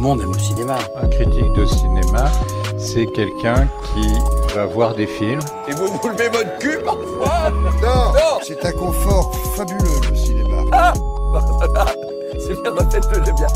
le monde aime le cinéma. Un critique de cinéma, c'est quelqu'un qui va voir des films. Et vous vous levez votre cul parfois Non, c'est un confort fabuleux le cinéma. Ah C'est bien, refaites-le bien.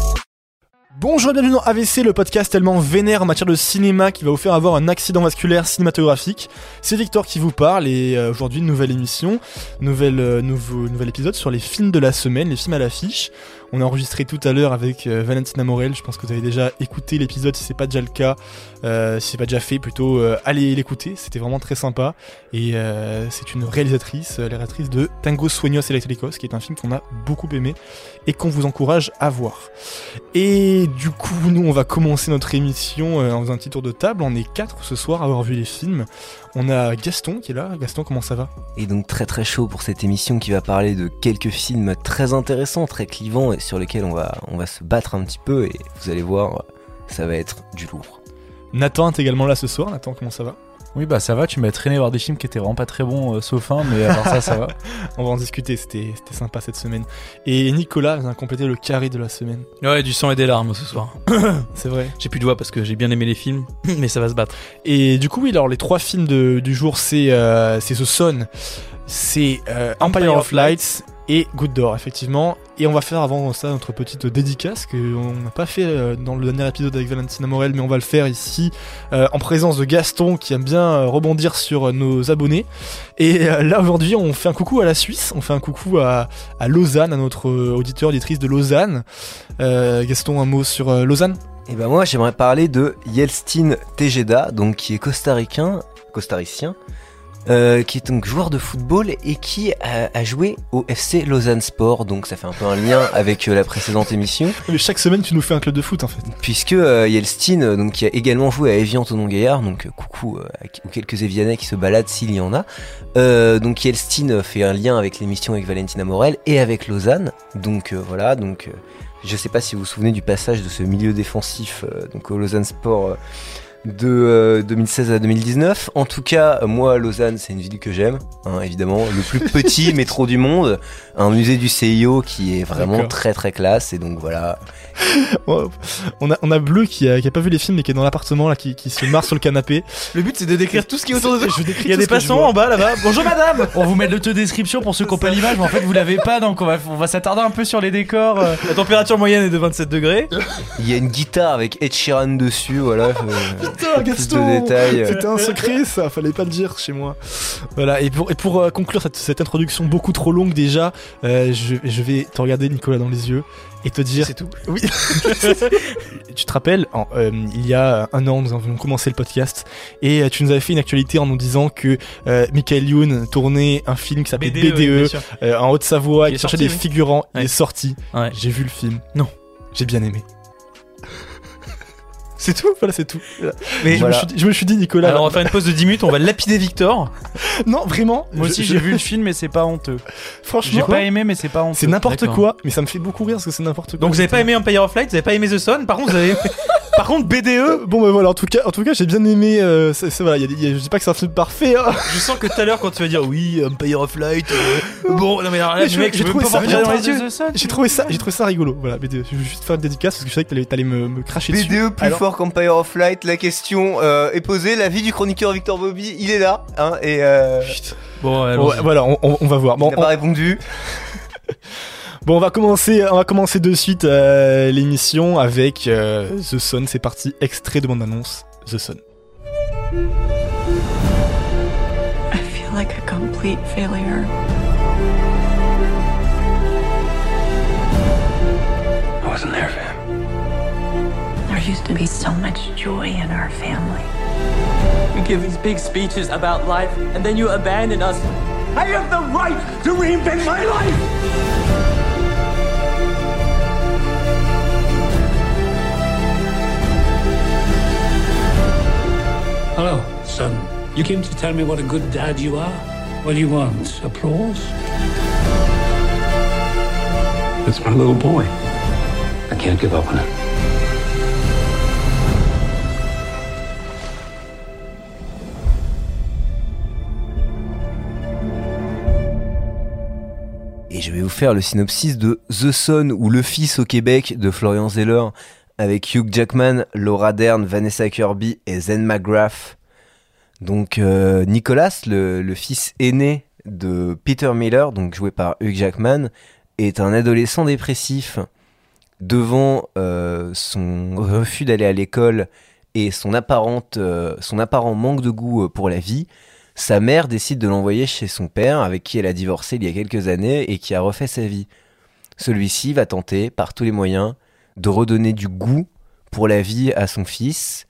Bonjour et bienvenue dans AVC, le podcast tellement vénère en matière de cinéma qui va vous faire avoir un accident vasculaire cinématographique. C'est Victor qui vous parle et euh, aujourd'hui une nouvelle émission, nouvelle, euh, nouveau, nouvel épisode sur les films de la semaine, les films à l'affiche. On a enregistré tout à l'heure avec euh, Valentina Morel, je pense que vous avez déjà écouté l'épisode si c'est pas déjà le cas, euh, si c'est pas déjà fait plutôt, euh, allez l'écouter, c'était vraiment très sympa. Et euh, c'est une réalisatrice, euh, la réalisatrice de Tango Sueños Electricos, qui est un film qu'on a beaucoup aimé et qu'on vous encourage à voir. Et du coup, nous, on va commencer notre émission en faisant un petit tour de table. On est quatre ce soir à avoir vu les films. On a Gaston qui est là. Gaston, comment ça va? Et donc très très chaud pour cette émission qui va parler de quelques films très intéressants, très clivants et sur lesquels on va, on va se battre un petit peu et vous allez voir, ça va être du lourd. Nathan est également là ce soir. Nathan, comment ça va? Oui, bah ça va, tu m'as traîné voir des films qui étaient vraiment pas très bons, euh, sauf un, mais alors ça, ça va. On va en discuter, c'était c'était sympa cette semaine. Et Nicolas vient compléter le carré de la semaine. Ouais, du sang et des larmes ce soir. C'est vrai. J'ai plus de voix parce que j'ai bien aimé les films, mais ça va se battre. Et du coup, oui, alors les trois films de- du jour, c'est euh, c'est The Sun, c'est euh, Empire, of Lights et Good Door, effectivement. Et on va faire avant ça notre petite dédicace qu'on n'a pas fait euh, dans le dernier épisode avec Valentina Morel, mais on va le faire ici euh, en présence de Gaston qui aime bien euh, rebondir sur nos abonnés. Et là aujourd'hui, on fait un coucou à la Suisse, on fait un coucou à, Lausanne, à notre auditeur auditrice de Lausanne. Gaston, un mot sur Lausanne? Et ben moi j'aimerais parler de Yelstin Tejeda, donc qui est costaricain, costaricien, euh, qui est donc joueur de football et qui a, a joué au FC Lausanne Sport, donc ça fait un peu un lien avec euh, la précédente émission. Mais chaque semaine, tu nous fais un club de foot en fait. Puisque euh, Yelstine, euh, donc qui a également joué à Evian Tonon Gaillard, donc coucou aux quelques Evianais qui se baladent s'il y en a. Donc Yelstine euh, fait un lien avec l'émission avec Valentina Morel et avec Lausanne. Donc voilà, donc je sais pas si vous vous souvenez du passage de ce milieu défensif donc au Lausanne Sport de euh, 2016 à 2019. En tout cas, moi, Lausanne, c'est une ville que j'aime, hein, évidemment. Le plus petit métro du monde, un musée du CIO qui est vraiment très très classe. Et donc voilà, on a, on a Bleu qui a, qui a pas vu les films mais qui est dans l'appartement là, qui, qui se marre sur le canapé. Le but c'est de décrire tout ce qui est autour de Je décris Il y a des passants en bas là-bas. Bonjour madame On vous met l'auto-description pour ceux qui n'ont pas l'image, mais en fait vous l'avez pas, donc on va, on va s'attarder un peu sur les décors. euh. La température moyenne est de 27 degrés. Il y a une guitare avec Ed Sheeran dessus, voilà. Putain, Gaston de détails. C'était un secret ça, fallait pas le dire chez moi. Voilà, et pour, et pour euh, conclure cette, cette introduction beaucoup trop longue déjà, euh, je, je vais te regarder Nicolas dans les yeux et te dire... C'est tout. Oui. tu te rappelles, en, euh, il y a un an, nous avons commencé le podcast et euh, tu nous avais fait une actualité en nous disant que euh, Michael Youn tournait un film qui s'appelait BDE, oui, euh, en Haute-Savoie, Qui cherchait sorti, des oui. figurants. Il est sorti. Ouais. J'ai vu le film. Non. J'ai bien aimé. C'est tout Voilà, c'est tout. Mais je, Voilà. me suis dit, je me suis dit, Nicolas. Alors on va faire une pause de 10 minutes, on va lapider Victor. Non, vraiment. Moi aussi, je- j'ai vu le film, mais c'est pas honteux. J'ai Franchement, pas aimé, mais c'est pas honteux. c'est n'importe quoi, mais ça me fait beaucoup rire parce que c'est n'importe quoi. Donc vous avez pas aimé Empire of Light, vous avez pas aimé The Sun, par contre vous avez... Par contre BDE, Bon, bah voilà, en tout cas, en tout cas j'ai bien aimé. euh, c'est, c'est- voilà, il y a des- il y a- je dis pas que c'est un film parfait. hein. je sens que tout à l'heure quand tu vas dire oui, Empire of Light, euh, bon, non mais alors là, Mais je- mec, j'ai je veux trouvé pas ça voir dans les yeux. Sun, J'ai trouvé ça, j'ai trouvé ça rigolo. Voilà, mais je veux juste faire une dédicace parce que je savais que t'allais, t'allais me, me cracher dessus. BDE plus Alors- fort qu'Empire of Light, la question euh, est posée, l'avis du chroniqueur Victor Bobby, il est là, hein, et euh, Putain. Bon, allons-y. ouais, voilà, on, on- on va voir. Bon, il n'a on, pas répondu. bon, on va commencer, on va commencer de suite euh, l'émission avec euh, The Sun. C'est parti, extrait de bande annonce. The Sun. I feel like a complete failure. I wasn't there for him. There used to be so much joy in our family. You give these big speeches about life, and then you abandon us. I have the right to reinvent my life! Hello, son. You came to tell me what a good dad you are? What do you want? Applause? That's my little boy. I can't give up on him. Et je vais vous faire le synopsis de The Son ou Le Fils au Québec de Florian Zeller, avec Hugh Jackman, Laura Dern, Vanessa Kirby et Zen McGrath. Donc euh, Nicolas, le, fils aîné de Peter Miller, donc joué par Hugh Jackman, est un adolescent dépressif devant euh, son refus d'aller à l'école et son, apparente, euh, son apparent manque de goût pour la vie. Sa mère décide de l'envoyer chez son père, avec qui elle a divorcé il y a quelques années et qui a refait sa vie. Celui-ci va tenter, par tous les moyens, de redonner du goût pour la vie à son fils,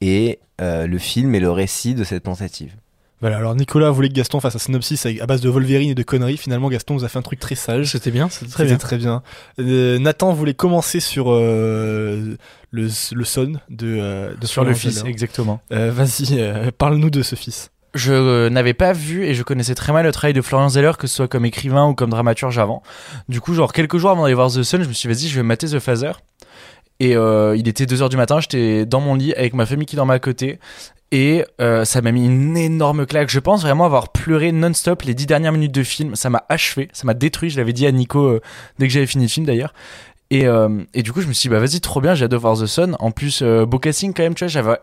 et euh, le film est le récit de cette tentative. Voilà, alors Nicolas voulait que Gaston fasse un synopsis à base de Wolverine et de conneries. Finalement, Gaston nous a fait un truc très sage. C'était bien, c'était très bien. très bien. Euh, Nathan voulait commencer sur euh, le, le son de, euh, de Sur le fils, exactement. Euh, Vas-y, euh, parle-nous de ce fils. Je euh, n'avais pas vu et je connaissais très mal le travail de Florian Zeller, que ce soit comme écrivain ou comme dramaturge avant. Du coup, genre quelques jours avant d'aller voir The Sun, je me suis dit, vas-y, je vais mater The Phaser. Et euh, il était 2h du matin, j'étais dans mon lit avec ma famille qui dormait à côté. Et euh, ça m'a mis une énorme claque. Je pense vraiment avoir pleuré non-stop les 10 dernières minutes de film. Ça m'a achevé, ça m'a détruit. Je l'avais dit à Nico euh, dès que j'avais fini le film d'ailleurs. Et, euh, et du coup, je me suis dit, bah vas-y, trop bien, j'ai hâte de voir The Sun. En plus, beau casting quand même, tu vois, j'avais,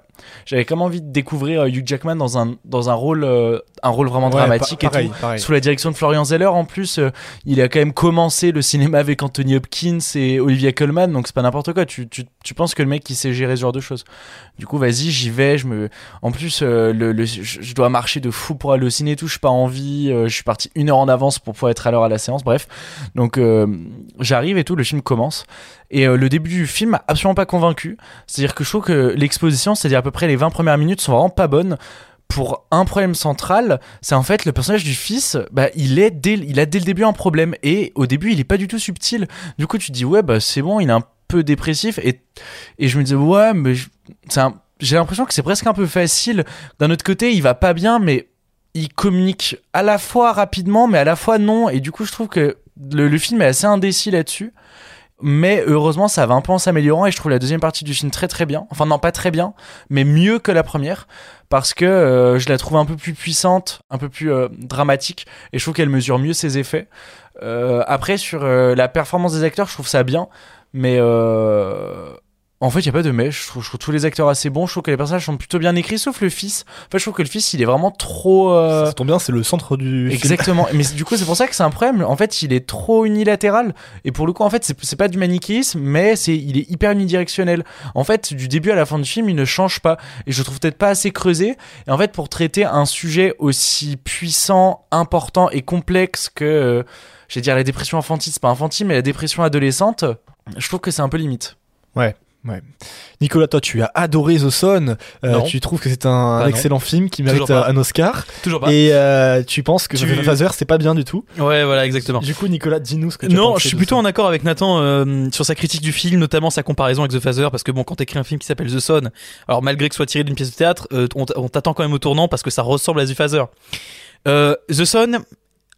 j'avais quand même envie de découvrir euh, Hugh Jackman dans un, dans un rôle, euh, un rôle vraiment Ouais, dramatique pareil, et tout. pareil. Sous la direction de Florian Zeller, en plus, euh, il a quand même commencé le cinéma avec Anthony Hopkins et Olivia Colman, donc c'est pas n'importe quoi. Tu, tu, tu penses que le mec, il sait gérer ce genre de choses. Du coup, vas-y, j'y vais. Je me, en plus, le, le- je, dois marcher de fou pour aller au ciné et tout. Je suis pas envie. euh, je suis parti une heure en avance pour pouvoir être à l'heure à la séance. Bref, donc euh, j'arrive et tout. Le film commence. Et euh, le début du film m'a absolument pas convaincu. C'est-à-dire que je trouve que l'exposition, c'est-à-dire à peu près les 20 premières minutes, sont vraiment pas bonnes. Pour un problème central, c'est en fait le personnage du fils, bah, il, est dès, il a dès le début un problème. Et au début, il est pas du tout subtil. Du coup, tu te dis, ouais, bah c'est bon, il est un peu dépressif. Et, et je me disais, ouais, mais j'ai l'impression que c'est presque un peu facile. D'un autre côté, il va pas bien, mais il communique à la fois rapidement, mais à la fois non. Et du coup, je trouve que le film est assez indécis là-dessus. Mais heureusement, ça va un peu en s'améliorant et je trouve la deuxième partie du film très très bien. Enfin, non, pas très bien, mais mieux que la première. Parce que euh, je la trouve un peu plus puissante, un peu plus euh, dramatique. Et je trouve qu'elle mesure mieux ses effets. Euh, après, sur euh, la performance des acteurs, je trouve ça bien. Mais euh, en fait, il n'y a pas de mèche. Je trouve, je trouve tous les acteurs assez bons. Je trouve que les personnages sont plutôt bien écrits, sauf le fils. En fait, je trouve que le fils, il est vraiment trop. euh, Ça tombe bien, c'est le centre du film. Exactement. Mais du coup, c'est pour ça que c'est un problème. En fait, il est trop unilatéral. Et pour le coup, en fait, c'est c'est pas du manichéisme, mais c'est il est hyper unidirectionnel. En fait, du début à la fin du film, il ne change pas. Et je trouve peut-être pas assez creusé. Et en fait, pour traiter un sujet aussi puissant, important et complexe que, euh, je vais dire, la dépression infantile, c'est pas infantile, mais la dépression adolescente, je trouve que c'est un peu limite. Ouais. Ouais. Nicolas, toi, tu as adoré The Son. Euh, tu trouves que c'est un, non. excellent film qui mérite pas. un Oscar. Toujours pas. Et euh, tu penses que Tu- The Phaser, c'est pas bien du tout? Ouais, voilà, exactement. Du coup, Nicolas, dis-nous ce que tu as Non, pensé je suis plutôt en accord avec Nathan euh, sur sa critique du film, notamment sa comparaison avec The Phaser, parce que bon, quand t'écris un film qui s'appelle The Son, alors malgré que ce soit tiré d'une pièce de théâtre, euh, on t'attend quand même au tournant parce que ça ressemble à The Phaser. Euh, The Son,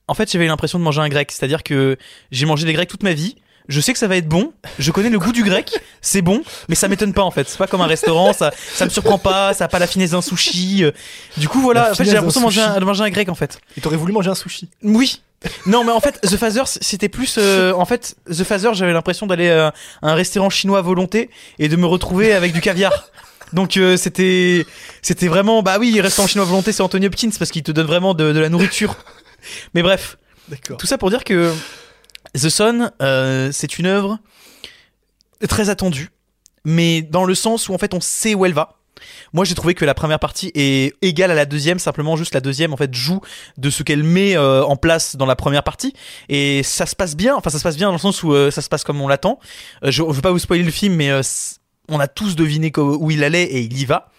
en fait, j'avais l'impression de manger un grec, c'est-à-dire que j'ai mangé des grecs toute ma vie. Je sais que ça va être bon, je connais le goût du grec, c'est bon, mais ça m'étonne pas en fait. C'est pas comme un restaurant, ça, ça me surprend pas, ça a pas la finesse d'un sushi. euh. Du coup, voilà, en fait, j'ai l'impression de manger, un, de manger un grec en fait. Et t'aurais voulu manger un sushi. Oui. Non, mais en fait, The Phaser, c'était plus. euh, en fait, The Phaser, j'avais l'impression d'aller euh, à un restaurant chinois à volonté et de me retrouver avec du caviar. Donc euh, c'était c'était vraiment bah oui restaurant chinois à volonté c'est Anthony Hopkins parce qu'il te donne vraiment de, de la nourriture. Mais bref, D'accord. tout ça pour dire que The Son euh, c'est une œuvre très attendue, mais dans le sens où en fait on sait où elle va. Moi, j'ai trouvé que la première partie est égale à la deuxième, simplement juste la deuxième en fait joue de ce qu'elle met euh, en place dans la première partie et ça se passe bien. Enfin, ça se passe bien dans le sens où euh, ça se passe comme on l'attend. Je, je veux pas vous spoiler le film, mais on a tous deviné où il allait et il y va.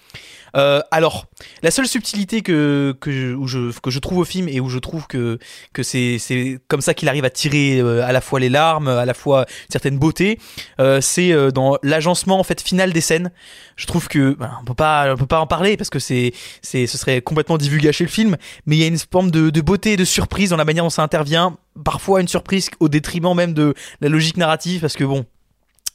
Euh, alors, la seule subtilité que, que, je, que je trouve au film et où je trouve que, que c'est, c'est comme ça qu'il arrive à tirer euh, à la fois les larmes, à la fois une certaine beauté, euh, c'est euh, dans l'agencement en fait final des scènes. Je trouve que ben, on peut pas, on peut pas en parler parce que c'est, c'est, ce serait complètement divulgacher le film, mais il y a une forme de, de beauté et de surprise dans la manière dont ça intervient. Parfois une surprise au détriment même de la logique narrative parce que bon,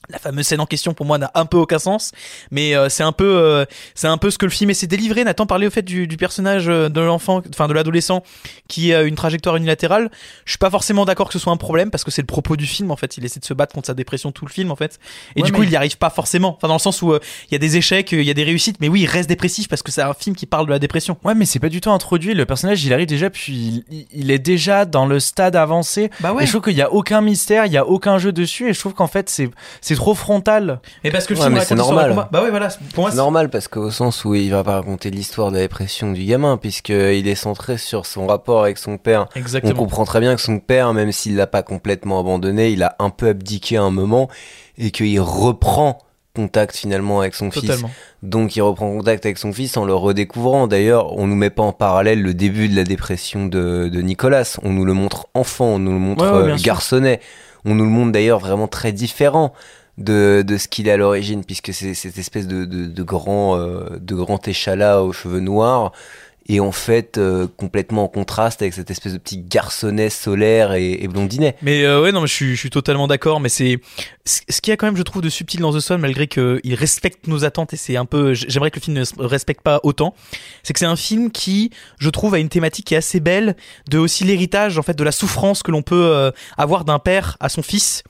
La fameuse scène en question pour moi n'a un peu aucun sens, mais euh, c'est un peu, euh, c'est un peu ce que le film essaie de délivrer. Nathan parlait au fait du, du personnage euh, de l'enfant, enfin de l'adolescent, qui a une trajectoire unilatérale. Je suis pas forcément d'accord que ce soit un problème parce que c'est le propos du film en fait. Il essaie de se battre contre sa dépression tout le film en fait, et Ouais, du coup mais- il y arrive pas forcément. Enfin dans le sens où euh, il y a des échecs, il y a des réussites, mais oui il reste dépressif parce que c'est un film qui parle de la dépression. Ouais, mais c'est pas du tout introduit. Le personnage, il arrive déjà, puis il, il est déjà dans le stade avancé. Bah Et je trouve qu'il y a aucun mystère, il y a aucun jeu dessus, et je trouve qu'en fait, c'est c'est trop frontal. Mais parce que le Ouais, film mais raconte c'est normal. combat. Bah ouais voilà. Pour moi C'est c'est- normal parce qu'au sens où il va pas raconter l'histoire de la dépression du gamin, puisqu'il est centré sur son rapport avec son père. On exactement. comprend très bien que son père, même s'il l'a pas complètement abandonné, il a un peu abdiqué à un moment et qu'il reprend contact finalement avec son fils. Donc il reprend contact avec son fils en le redécouvrant. D'ailleurs, on nous met pas en parallèle le début de la dépression de, de Nicolas. On nous le montre enfant, on nous le montre Ouais, ouais, euh, sûr. garçonnet. On nous le montre d'ailleurs vraiment très différent de, de ce qu'il est à l'origine, puisque c'est cette espèce de, de, de grand, euh, de grand échalas aux cheveux noirs. Et en fait, euh, complètement en contraste avec cette espèce de petit garçonnet solaire et, et blondinet. Mais euh, ouais, non, mais je suis, je suis totalement d'accord. Mais c'est ce qu'il y a quand même, je trouve, de subtil dans The Sun, malgré qu'il respecte nos attentes et c'est un peu. J'aimerais que le film ne respecte pas autant. C'est que c'est un film qui, je trouve, a une thématique qui est assez belle, de aussi l'héritage en fait de la souffrance que l'on peut euh, avoir d'un père à son fils.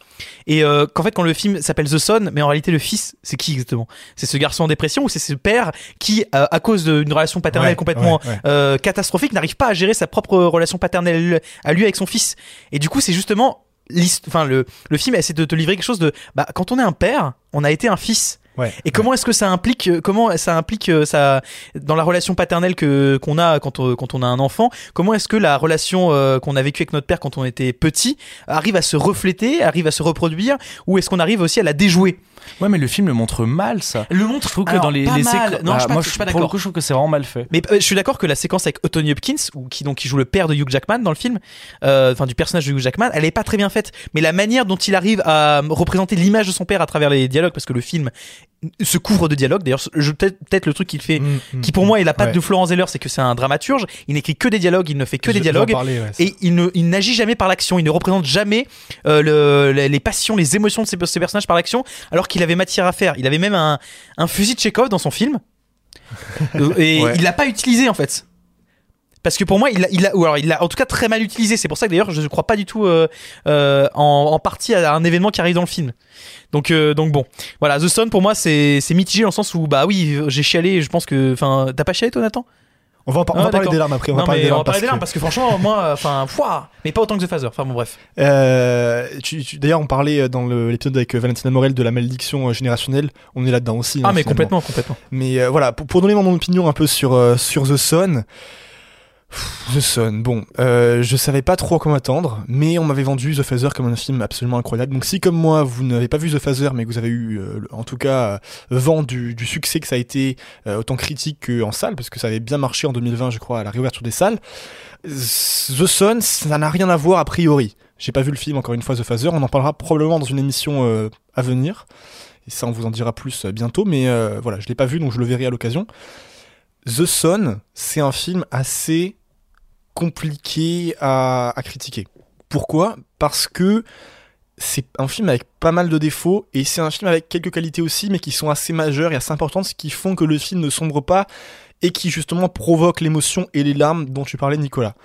Et euh, qu'en fait, quand le film s'appelle The Son, mais en réalité, le fils, c'est qui exactement? C'est ce garçon en dépression ou c'est ce père qui, euh, à cause d'une relation paternelle Ouais, complètement ouais, ouais. euh, catastrophique, n'arrive pas à gérer sa propre relation paternelle à lui avec son fils? Et du coup, c'est justement enfin le, le film essaie de te livrer quelque chose de bah quand on est un père, on a été un fils. Et comment est-ce que ça implique euh, comment ça implique euh, ça dans la relation paternelle que qu'on a quand on, quand on a un enfant Comment est-ce que la relation euh, qu'on a vécue avec notre père quand on était petit arrive à se refléter, arrive à se reproduire ou est-ce qu'on arrive aussi à la déjouer? Ouais, mais le film le montre mal, ça. Le montre Je trouve que alors, dans les, pas les mal. séquences. Non, je suis pas- moi, je suis pas pour le d'accord. coup, je trouve que c'est vraiment mal fait. Mais euh, je suis d'accord que la séquence avec Anthony Hopkins, ou qui donc qui joue le père de Hugh Jackman dans le film, euh, enfin du personnage de Hugh Jackman, elle est pas très bien faite. Mais la manière dont il arrive à euh, représenter l'image de son père à travers les dialogues, parce que le film se couvre de dialogues. D'ailleurs, je peut-être le truc qu'il fait, Mm, mm, qui pour moi est la patte ouais. de Florence Zeller, c'est que c'est un dramaturge. Il n'écrit que des dialogues, il ne fait que des Je- dialogues. parler, ouais, Et il ne, il n'agit jamais par l'action. Il ne représente jamais euh, le, les, les passions, les émotions de ses, ses personnages par l'action, alors qu'il avait matière à faire. Il avait même un, un fusil de Chekhov dans son film, Euh, et Ouais. il l'a pas utilisé en fait. Parce que pour moi, il l'a, il l'a- ou alors il l'a en tout cas très mal utilisé. C'est pour ça que d'ailleurs, je ne crois pas du tout euh, euh, en, en partie à un événement qui arrive dans le film. Donc, euh, donc bon, voilà, The Sun pour moi c'est, c'est mitigé dans le sens où bah oui, j'ai chialé. Je pense que, enfin, t'as pas chialé toi, Nathan? On va, on Ah, va parler des larmes après. On va parler mais des on larmes va parler parce des larmes que- parce que franchement, moi, enfin, fouah, mais pas autant que The Phaser. Enfin bon, bref. Euh, tu- tu- D'ailleurs, on parlait dans le- l'épisode avec Valentina Morel de la malédiction générationnelle. On est là-dedans aussi. Ah, hein, mais finalement. complètement, complètement. Mais euh, voilà, pour, pour donner mon opinion un peu sur, euh, sur The Sun. The Sun, bon, euh, je savais pas trop à quoi m'attendre, mais on m'avait vendu The Phaser comme un film absolument incroyable. Donc si comme moi, vous n'avez pas vu The Phaser, mais que vous avez eu, euh, en tout cas, euh, vent du, du succès que ça a été, euh, autant critique qu'en salle, parce que ça avait bien marché en 2020, je crois, à la réouverture des salles, The Sun, ça n'a rien à voir a priori. J'ai pas vu le film, encore une fois, The Phaser, on en parlera probablement dans une émission euh, à venir. Et ça, on vous en dira plus bientôt, mais voilà, je l'ai pas vu, donc je le verrai à l'occasion. The Sun, c'est un film assez compliqué à, critiquer. Pourquoi? Parce que c'est un film avec pas mal de défauts et c'est un film avec quelques qualités aussi, mais qui sont assez majeures et assez importantes, qui font que le film ne sombre pas et qui justement provoque l'émotion et les larmes dont tu parlais, Nicolas.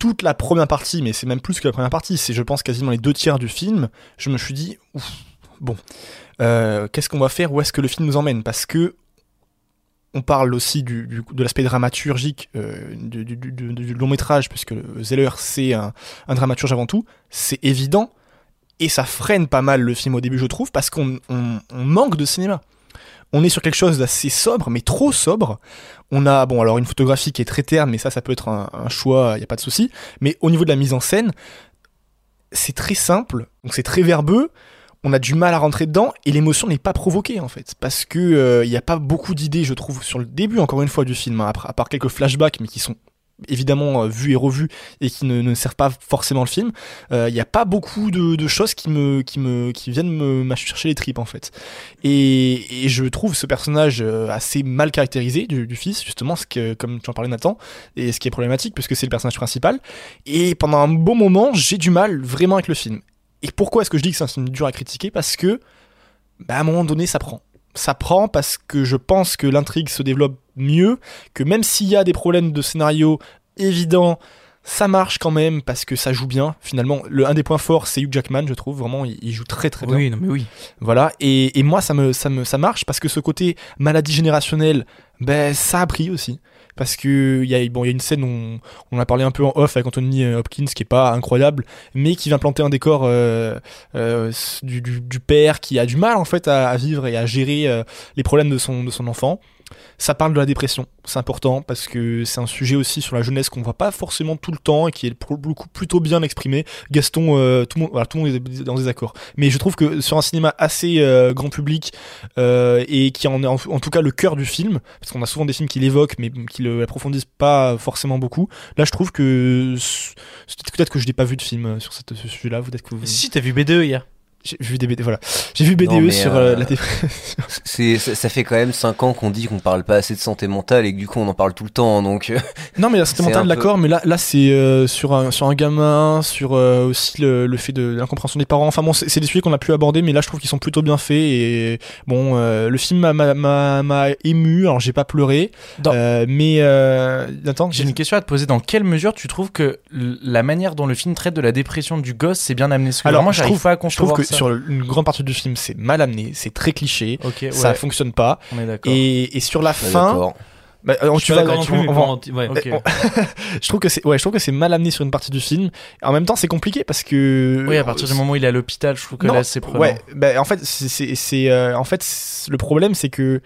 Toute la première partie, mais c'est même plus que la première partie, c'est je pense quasiment les deux tiers du film, je me suis dit, ouf, bon, euh, qu'est-ce qu'on va faire? Où est-ce que le film nous emmène? Parce que on parle aussi du, de l'aspect dramaturgique euh, du, long métrage, puisque Zeller c'est un, dramaturge avant tout, c'est évident, et ça freine pas mal le film au début, je trouve, parce qu'on on- on manque de cinéma. On est sur quelque chose d'assez sobre, mais trop sobre. On a, bon, alors une photographie qui est très terne, mais ça, ça peut être un, un choix, il n'y a pas de souci. Mais au niveau de la mise en scène, c'est très simple, donc c'est très verbeux, on a du mal à rentrer dedans et l'émotion n'est pas provoquée en fait. Parce que euh, il n'y a pas beaucoup d'idées je trouve sur le début encore une fois du film hein, à part quelques flashbacks mais qui sont évidemment euh, vus et revus et qui ne, ne servent pas forcément le film Euh, il n'y a pas beaucoup de, de choses qui me qui me qui viennent me chercher les tripes en fait. Et, et je trouve ce personnage assez mal caractérisé du, du fils justement ce que comme tu en parlais Nathan et ce qui est problématique puisque c'est le personnage principal. Et pendant un bon moment j'ai du mal vraiment avec le film et pourquoi est-ce que je dis que c'est un film dur à critiquer? Parce que bah, à un moment donné, ça prend. Ça prend parce que je pense que l'intrigue se développe mieux, que même s'il y a des problèmes de scénario évidents, ça marche quand même parce que ça joue bien. Finalement, le, un des points forts, c'est Hugh Jackman, je trouve. Vraiment, il, il joue très très bien. Oui, non mais oui. Voilà, et, et moi ça me, ça me ça marche parce que ce côté maladie générationnelle, ben ça a pris aussi. Parce que il y a une scène où on, a parlé un peu en off avec Anthony Hopkins qui est pas incroyable, mais qui vient planter un décor euh, euh, du, père qui a du mal en fait à, vivre et à gérer euh, les problèmes de son enfant. Ça parle de la dépression, c'est important parce que c'est un sujet aussi sur la jeunesse qu'on voit pas forcément tout le temps et qui est pour le coup plutôt bien exprimé. Gaston, euh, tout, le monde, voilà, tout le monde est dans des accords. Mais je trouve que sur un cinéma assez euh, grand public euh, et qui en est en, tout cas le cœur du film, parce qu'on a souvent des films qui l'évoquent mais qui le approfondissent pas forcément beaucoup. Là, je trouve que peut-être que je n'ai pas vu de film sur ce sujet-là. Vous... Si, t'as vu BDE hier. J'ai vu des BD, voilà. J'ai vu BDE Non, sur euh, euh, la dépression. C'est, ça, ça fait quand même 5 ans qu'on dit qu'on parle pas assez de santé mentale et que du coup on en parle tout le temps. Donc euh, Non, mais la santé mentale, peu- d'accord, mais là, là c'est euh, sur, un, sur un gamin, sur euh, aussi le, le fait de, l'incompréhension des parents. Enfin bon, c'est c'est des sujets qu'on a pu aborder, mais là, je trouve qu'ils sont plutôt bien faits. Et bon, euh, le film m'a- m'a- m'a m'a ému, alors j'ai pas pleuré, euh, mais. Euh, attends, J'ai une question à te poser. Dans quelle mesure tu trouves que la manière dont le film traite de la dépression du gosse, c'est bien amené? Parce que Alors, vraiment, je j'arrive trouve- pas à Je trouve que ça. Sur une grande partie du film, c'est mal amené, c'est très cliché, ça fonctionne pas. on est d'accord. Et, et sur la fin. Bah, euh, Je tu vas- tu- plus, on ouais. Je trouve que c'est ouais, je trouve que c'est mal amené sur une partie du film. En même temps, c'est compliqué parce que Oui, à partir du moment où il est à l'hôpital, je trouve que Non, là, c'est prenant. Ouais, bah, en fait, c'est, euh, en fait, c'est- le problème, c'est que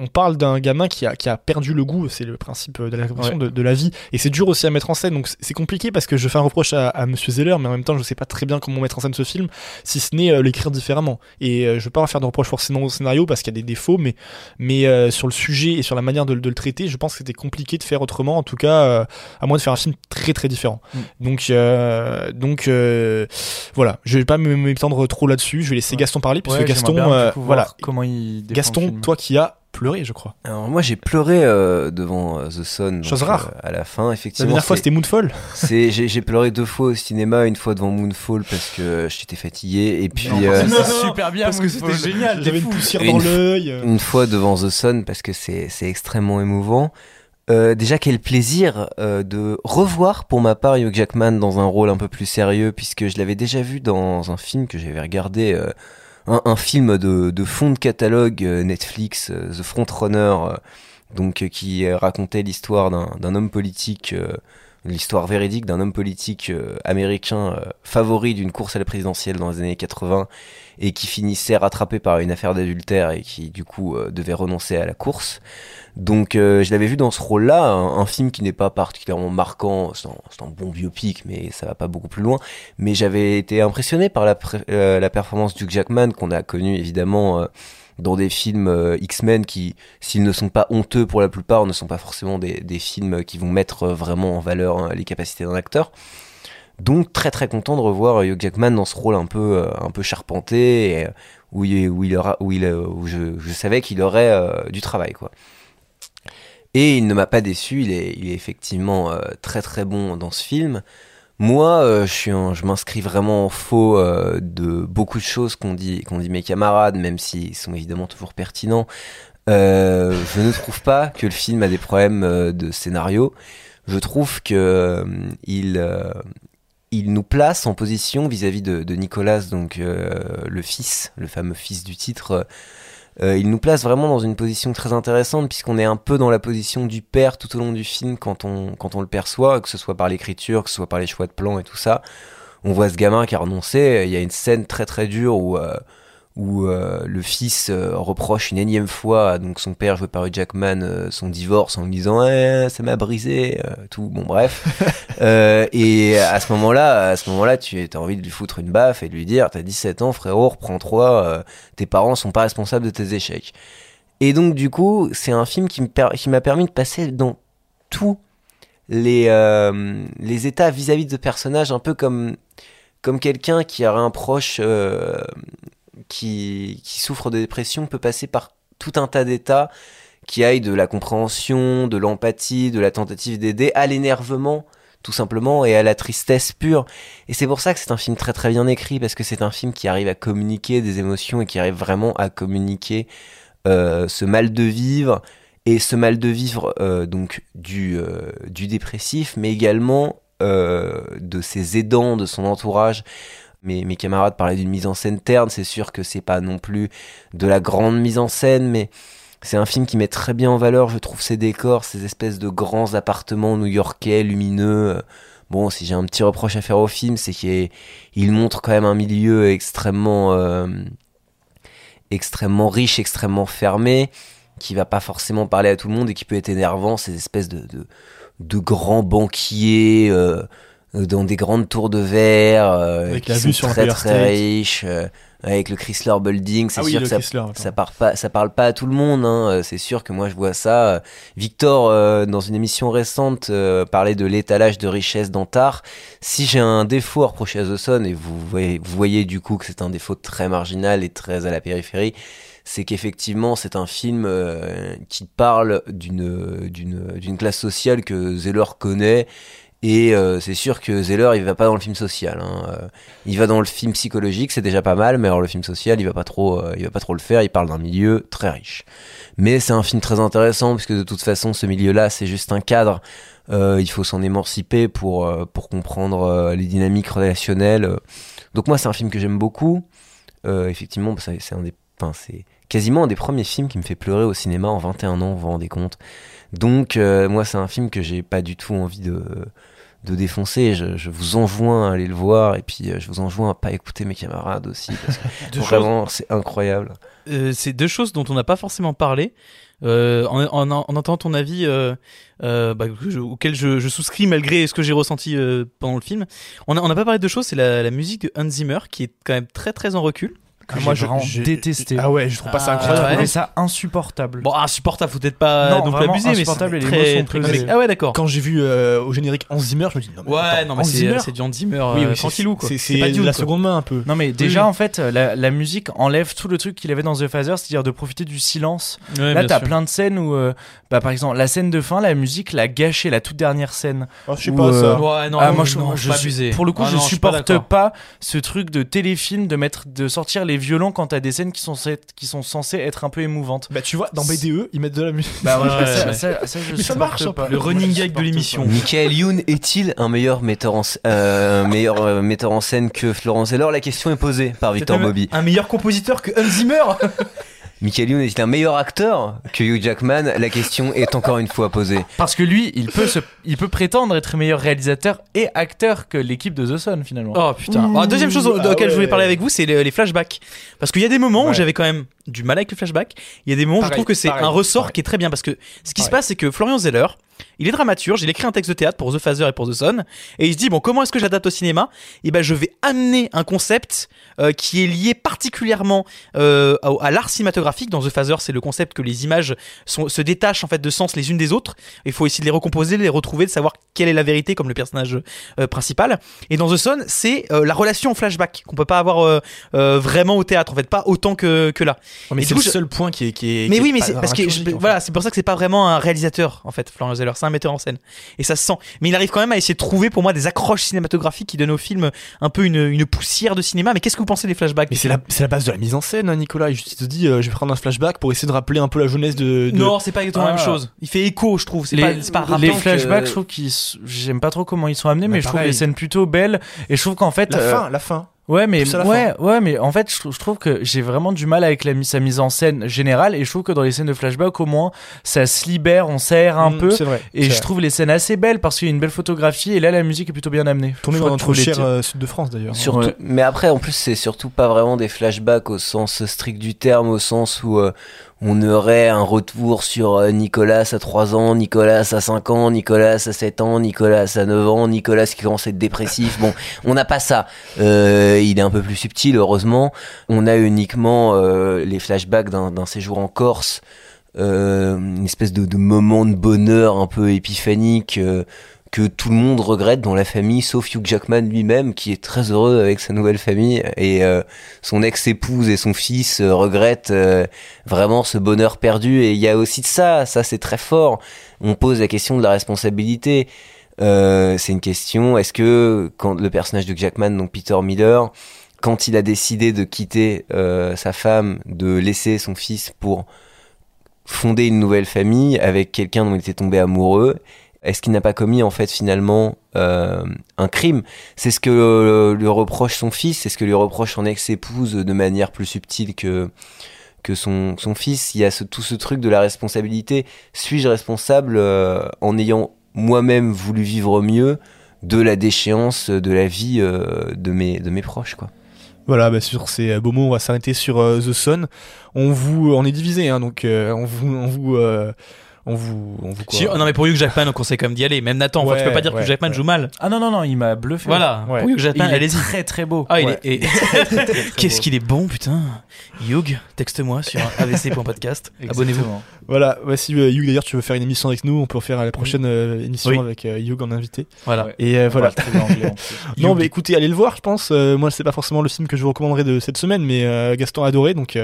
on parle d'un gamin qui a, qui a perdu le goût. C'est le principe de la Ouais. de, de la vie, et c'est dur aussi à mettre en scène. Donc c'est- compliqué parce que je fais un reproche à, à Monsieur Zeller, mais en même temps, je sais pas très bien comment mettre en scène ce film, si ce n'est euh, l'écrire différemment. Et euh, je veux pas faire de reproche forcément au scénario parce qu'il y a des défauts, mais mais euh, sur le sujet et sur la manière de, de le traiter, je pense que c'était compliqué de faire autrement. En tout cas, euh, à moins de faire un film très très différent. Mm. Donc euh, donc euh, voilà, je vais pas me- m'étendre trop là-dessus. Je vais laisser Ouais. Gaston parler parce Ouais, que Gaston, bien, coup, voilà, Comment il Gaston, toi qui as pleuré, je crois. Alors moi j'ai pleuré euh, devant euh, The Sun. donc, Chose rare. euh, à la fin, La effectivement. dernière fois, c'était Moonfall. c'est- j'ai, j'ai pleuré deux fois au cinéma, une fois devant Moonfall parce que j'étais fatigué et puis Non, euh, c'est super bien, Parce que c'était génial. J'avais une poussière dans une- l'œil. une fois devant The Sun parce que c'est, c'est extrêmement émouvant. Euh, déjà quel plaisir euh, de revoir pour ma part Hugh Jackman dans un rôle un peu plus sérieux puisque je l'avais déjà vu dans un film que j'avais regardé euh, un, film de, fond de catalogue euh, Netflix euh, The Frontrunner euh, donc qui racontait l'histoire d'un, homme politique l'histoire véridique d'un homme politique américain favori d'une course à la présidentielle dans les années 80 et qui finissait rattrapé par une affaire d'adultère et qui du coup devait renoncer à la course. Donc euh, je l'avais vu dans ce rôle-là, un, film qui n'est pas particulièrement marquant, c'est un, bon biopic mais ça va pas beaucoup plus loin, mais j'avais été impressionné par la, euh, performance du Jackman qu'on a connu évidemment euh, dans des films euh, X-Men qui, s'ils ne sont pas honteux pour la plupart, ne sont pas forcément des, films qui vont mettre vraiment en valeur hein, les capacités d'un acteur. Donc très très content de revoir Hugh Jackman dans ce rôle un peu un peu charpenté et, où il aura où il je, savais qu'il aurait du travail quoi. Et il ne m'a pas déçu, il est effectivement euh, très très bon dans ce film. Moi, euh, je m'inscris vraiment en faux euh, de beaucoup de choses qu'on dit dit mes camarades, même s'ils sont évidemment toujours pertinents. Je ne trouve pas que le film a des problèmes de scénario. Je trouve que il il nous place en position vis-à-vis de, de Nicolas, donc le fils, le fameux fils du titre. Euh, il nous place vraiment dans une position très intéressante puisqu'on est un peu dans la position du père tout au long du film quand on, le perçoit, que ce soit par l'écriture, que ce soit par les choix de plan et tout ça. On voit ce gamin qui a renoncé. Il y a une scène très très dure où, euh, où euh, le fils euh, reproche une énième fois à donc son père joué par Hugh Jackman euh, son divorce en lui disant Eh, ça m'a brisé tout. Bon bref. Et à ce moment-là à ce moment-là tu as envie de lui foutre une baffe et de lui dire t'as 17 ans frérot reprends-toi tes parents sont pas responsables de tes échecs. Et donc du coup c'est un film qui m'a permis de passer dans tous les les états vis-à-vis de personnages un peu comme comme quelqu'un qui aurait un proche qui, qui souffre de dépression peut passer par tout un tas d'états qui aillent de la compréhension, de l'empathie, de la tentative d'aider à l'énervement tout simplement, et à la tristesse pure. Et c'est pour ça que c'est un film très très bien écrit, parce que c'est un film qui arrive à communiquer des émotions et qui arrive vraiment à communiquer euh, ce mal de vivre, et ce mal de vivre euh, donc du, euh, du dépressif, mais également de ses aidants, de son entourage. Mes, camarades parlaient d'une mise en scène terne, c'est sûr que c'est pas non plus de la grande mise en scène, mais c'est un film qui met très bien en valeur, je trouve, ces décors, ces espèces de grands appartements new-yorkais, lumineux. Bon, si j'ai un petit reproche à faire au film, c'est qu'il il montre quand même un milieu extrêmement, euh, extrêmement riche, extrêmement fermé, qui va pas forcément parler à tout le monde et qui peut être énervant, ces espèces de grands banquiers euh, dans des grandes tours de verre, euh, Avec qui la sont vue sur très très riches, euh, avec le Chrysler Building, c'est Ah oui, sûr que ça, ça parle pas, ça parle pas à tout le monde. Hein. Euh, C'est sûr que moi je vois ça. Euh, Victor, euh, dans une émission récente, euh, parlait de l'étalage de richesse d'Antar. Si j'ai un défaut à reprocher à The Sun, et vous voyez, vous voyez du coup que c'est un défaut très marginal et très à la périphérie, c'est qu'effectivement c'est un film euh, qui parle d'une d'une d'une classe sociale que Zeller connaît. Et euh, c'est sûr que Zeller, il va pas dans le film social. Hein. Euh, il va dans le film psychologique, c'est déjà pas mal, mais alors le film social, il va pas trop, euh, il va pas trop le faire. Il parle d'un milieu très riche. Mais c'est un film très intéressant puisque de toute façon, ce milieu-là, c'est juste un cadre. Il faut s'en émanciper pour pour comprendre les dynamiques relationnelles. Donc moi, c'est un film que j'aime beaucoup. Effectivement, c'est un des, enfin, c'est quasiment un des premiers films qui me fait pleurer au cinéma en 21 ans. Vous vous rendez compte Donc moi, c'est un film que j'ai pas du tout envie de de défoncer. Je, je vous enjoins à aller le voir et puis euh, je vous enjoins à pas écouter mes camarades aussi parce que vraiment c'est incroyable. Euh, c'est deux choses dont on n'a pas forcément parlé. Euh, en, en, en entendant ton avis, euh, bah, je- auquel je, je souscris malgré ce que j'ai ressenti pendant le film, on n'a on pas parlé de deux choses. C'est la, la musique de Hans Zimmer qui est quand même très très en recul. Que Ah, j'ai moi, je- vraiment j'ai- détesté. Ah ouais, je trouve pas ça Ah, J'ai incroyable. ouais. trouvé ça insupportable. Bon, insupportable, faut peut-être pas Non, non plus vraiment abuser, mais c'est insupportable et les très, très. Ah ouais, d'accord. Quand j'ai vu euh, au générique Hans Zimmer, je me dis non mais, Ouais, attends, non, mais Hans c'est Zimmer c'est du Hans Zimmer Oui, euh, oui, c'est- tranquillou quoi. C'est pas Dune, la seconde main un peu. Non mais déjà en fait la, musique enlève tout le truc qu'il avait dans The Phaser, c'est-à-dire de profiter du silence. Là t'as plein de scènes où, euh, bah, par exemple la scène de fin, la musique l'a gâché, la toute dernière scène. Oh, je sais pas euh, ça. Ouais, non, ah, non, moi je, pour le coup Ah je supporte pas, ce truc de téléfilm de mettre de sortir les violons quand t'as des scènes qui sont qui sont censées être un peu émouvantes. Bah tu vois, dans BDE, ils mettent de la musique. Bah ouais, Ouais, ça, ouais. ça- ça, je Mais ça marche, hein, pas. Le running gag de l'émission. Michael Youn est-il un meilleur metteur en, euh, meilleur euh, metteur en scène que Florence Zeller? La question est posée par Victor Bobby. Un meilleur compositeur que Hans Zimmer? Michael Youn est-il un meilleur acteur que Hugh Jackman La question est encore une fois posée. Parce que lui, il peut, se, il peut prétendre être meilleur réalisateur et acteur que l'équipe de The Sun finalement. Oh putain. Ah, deuxième chose ah auquel je voulais parler avec vous, c'est les, les flashbacks. Parce qu'il y a des moments où j'avais quand même du mal avec les flashbacks. Il y a des moments où je trouve que c'est un ressort pareil. qui est très bien. Parce que ce qui se passe, c'est que Florian Zeller, il est dramaturge, il écrit un texte de théâtre pour The Phaser et pour The Sun. Et il se dit, bon, comment est-ce que j'adapte au cinéma? Et ben, je vais amener un concept euh, qui est lié particulièrement euh, à, à l'art cinématographique. Dans The Phaser, c'est le concept que les images sont, se détachent en fait de sens les unes des autres. Il faut essayer de les recomposer, de les retrouver, de savoir quelle est la vérité comme le personnage euh, principal. Et dans The Sun, c'est la relation en flashback qu'on peut pas avoir vraiment au théâtre, en fait, pas autant que, que là. Ouais, mais c'est le je- seul point qui est. Qui est Mais qui oui, est mais c'est parce que je- dramaturgique, en fait. voilà, c'est pour ça que c'est pas vraiment un réalisateur en fait, Florian Zeller, c'est un metteur en scène et ça se sent. Mais il arrive quand même à essayer de trouver pour moi des accroches cinématographiques qui donnent au film un peu une, une poussière de cinéma. Mais qu'est-ce que vous pensez des flashbacks Mais c'est la, c'est la base de la mise en scène, hein, Nicolas. Il te dit, euh, je vais prendre un flashback pour essayer de rappeler un peu la jeunesse de. de- Non, c'est pas exactement la même Ah. chose. Il fait écho, je trouve. C'est les, pas, pas les flashbacks, que- je trouve qu'ils, j'aime pas trop comment ils sont amenés, Bah, mais je trouve les scènes plutôt belles. Et je trouve qu'en fait, La euh, fin, la fin. Ouais, mais ouais, ouais, mais en fait, je trouve, je trouve que j'ai vraiment du mal avec la, sa mise en scène générale, et je trouve que dans les scènes de flashback, au moins, ça se libère, on s'aère un Mm, peu. Vrai. Et je vrai. trouve les scènes assez belles parce qu'il y a une belle photographie et là la musique est plutôt bien amenée. Tourné Je dans les cher euh, sud de France d'ailleurs. Surtout, Ouais. mais après, en plus, c'est surtout pas vraiment des flashbacks au sens strict du terme, au sens où euh, on aurait un retour sur euh, Nicolas à 3 ans, Nicolas à 5 ans, Nicolas à 7 ans, Nicolas à 9 ans, Nicolas qui commence à être dépressif. Bon, on n'a pas ça. Euh, il est un peu plus subtil, heureusement. On a uniquement euh, les flashbacks d'un séjour en Corse. Une espèce de, de moment de bonheur un peu épiphanique que tout le monde regrette dans la famille, sauf Hugh Jackman lui-même, qui est très heureux avec sa nouvelle famille, et euh, son ex-épouse et son fils euh, regrettent euh, vraiment ce bonheur perdu. Et il y a aussi de ça, ça c'est très fort. On pose la question de la responsabilité. Euh, c'est une question. Est-ce que quand le personnage de Jackman, donc Peter Miller, quand il a décidé de quitter euh, sa femme, de laisser son fils pour fonder une nouvelle famille avec quelqu'un dont il était tombé amoureux, est-ce qu'il n'a pas commis en fait finalement euh, un crime? C'est ce que lui reproche son fils, c'est ce que lui reproche son ex-épouse de manière plus subtile que que son, son fils. Il y a ce, tout ce truc de la responsabilité. Suis-je responsable euh, en ayant moi-même voulu vivre mieux de la déchéance de la vie euh, de mes de mes proches Voilà, bah, sur ces beaux mots, on va s'arrêter sur The Sun. On vous, est divisé, hein, donc on vous, on vous, on vous quoi Si- non mais pour Hugh Jackman on conseille quand même d'y aller. Même Nathan, enfin, tu peux Ouais, pas dire que ouais, Hugh Jackman ouais. joue mal. Ah non, non, non, il m'a bluffé. Voilà, Ouais. pour Hugh Jackman, Il est allez-y. très très beau. Ah, il Ouais. est. et- Qu'est-ce qu'il est bon, putain. Hugh, texte-moi sur avc.podcast. Abonnez-vous. Voilà, ouais, si euh, Hugh d'ailleurs tu veux faire une émission avec nous, on peut faire la prochaine euh, émission Oui. avec euh, Hugh en invité. Voilà. Ouais. Et euh, voilà. Non, mais écoutez, allez le voir, je pense. Euh, moi, c'est pas forcément le film que je vous recommanderais de cette semaine, mais euh, Gaston a adoré, donc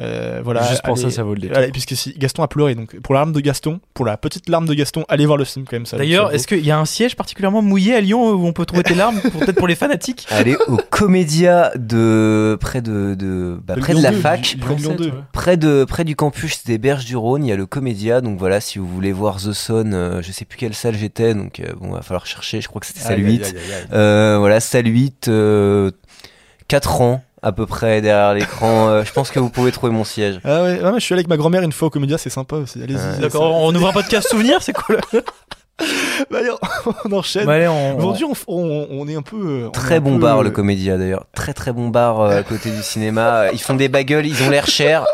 euh, voilà. Juste pour allez- ça, ça vaut le détour. Allez, puisque si Gaston a pleuré, donc pour la larme de Gaston, pour la petite larme de Gaston, allez voir le film quand même. Ça, D'ailleurs, est-ce qu'il y a un siège particulièrement mouillé à Lyon où on peut trouver tes larmes pour- Peut-être pour les fanatiques? Allez au Comédia de près de, de bah, De près de la 2, fac. du- Lyon Lyon 2. ouais. Près, de, près du campus des Berges du Rhône, il y a le Comédia. Donc voilà, si vous voulez voir The Sun, euh, je sais plus quelle salle j'étais, donc euh, bon, va falloir chercher. Je crois que c'était salle Aïe, 8. aïe, aïe, aïe. Euh, voilà, salle 8, euh, 4 ans à peu près derrière l'écran. Euh, je pense que vous pouvez trouver mon siège. Ah ouais, ah ouais, je suis allé avec ma grand-mère une fois au Comédia, c'est sympa aussi. Allez-y. Ouais. D'accord, on ouvre un podcast souvenir, c'est quoi le... Bah, allez, on enchaîne. Bah, allez, on- Aujourd'hui, on, on- on est un peu. euh, on est Très un bon peu, bar, euh, le Comédia d'ailleurs. Très très bon bar euh, à côté du cinéma. Ils font des bagels, ils ont l'air chers.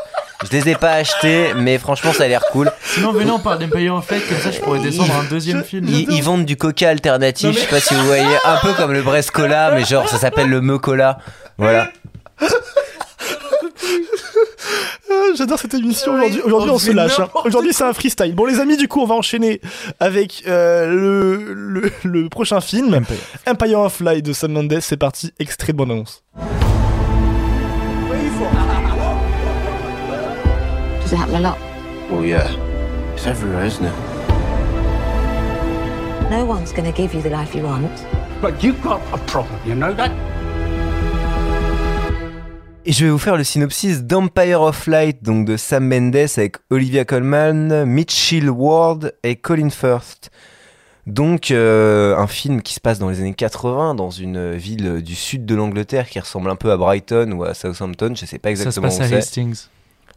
Je les ai pas achetés, mais franchement, ça a l'air cool. Sinon, venez, on parle d'Empire of Light, comme ça je pourrais descendre un deuxième film. Ils, ils vendent du coca alternatif, je sais pas si vous voyez, un peu comme le Brest Cola, mais genre ça s'appelle le Me Cola. Voilà. J'adore cette émission aujourd'hui. Aujourd'hui, on se lâche. hein. Aujourd'hui, c'est un freestyle. Bon, les amis, du coup, on va enchaîner avec euh, le, le, le prochain film, Empire. of Light de Sam Mendes. C'est parti, extrait de bande annonce. Does it happen a lot? Well, yeah. It's everywhere, isn't it? No one's going to give you the life you want. But you've got a problem, you know that? Et je vais vous faire le synopsis d'Empire of Light, donc de Sam Mendes avec Olivia Colman, Mitchell Ward et Colin Firth. Donc euh, un film qui se passe dans les années 80 dans une ville du sud de l'Angleterre qui ressemble un peu à Brighton ou à Southampton, je sais pas Ça se exactement passe où à. Hastings.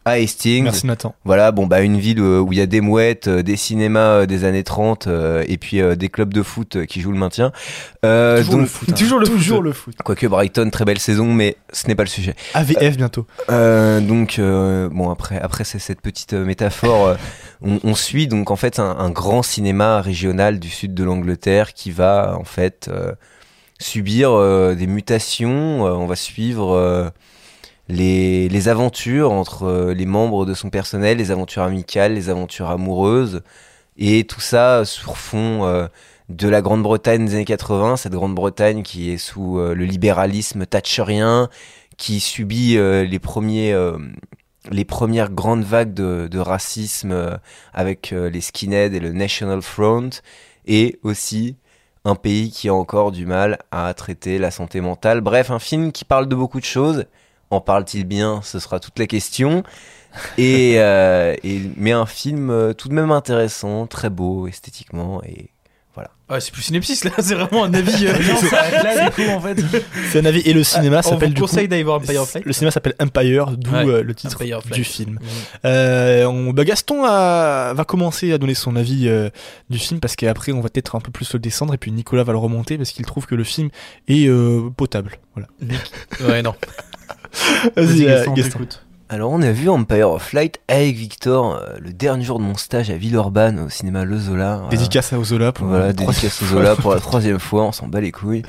À Hastings. Merci, Nathan. Voilà, bon bah une ville euh, où il y a des mouettes, euh, des cinémas euh, des années 30 euh, et puis euh, des clubs de foot qui jouent le maintien. Euh, Toujours donc- le foot. hein. toujours le Toujours foot. le foot. Quoique Brighton, très belle saison, mais ce n'est pas le sujet. AVF bientôt. Euh, donc euh, bon après après c'est cette petite métaphore on, on suit donc en fait un, un grand cinéma régional du sud de l'Angleterre qui va en fait euh, subir euh, des mutations Euh, on va suivre euh, les, aventures entre euh, les membres de son personnel les aventures amicales les aventures amoureuses et tout ça sur fond euh, de la Grande-Bretagne des années 80 cette Grande-Bretagne qui est sous euh, le libéralisme thatcherien qui subit les premiers les premières grandes vagues de, de racisme avec les skinheads et le National Front et aussi un pays qui a encore du mal à traiter la santé mentale. Bref, un film qui parle de beaucoup de choses. En parle-t-il bien? Ce sera toute la question. Et, euh, et- mais un film euh, tout de même intéressant, très beau esthétiquement et Ouais, c'est plus synopsis là, c'est vraiment un avis. euh, Non, ça arrête là, du coup, en fait. C'est un avis. Et le cinéma on s'appelle vous du coup. conseille d'aller voir Empire of Light. Le cinéma s'appelle Empire, d'où Ouais, euh, le titre Empire du film. Mhm. Euh, on- bah, Gaston a- va commencer à donner son avis euh, du film parce qu'après on va peut-être un peu plus le descendre et puis Nicolas va le remonter parce qu'il trouve que le film est euh, potable. Voilà. Ouais, non. Vas-y, euh, Gaston. Alors on a vu Empire of Light avec Victor euh, le dernier jour de mon stage à Villeurbanne au cinéma Le Zola. Voilà. Dédicace à Ozola pour Voilà, dédicace Zola pour la troisième fois, on s'en bat les couilles.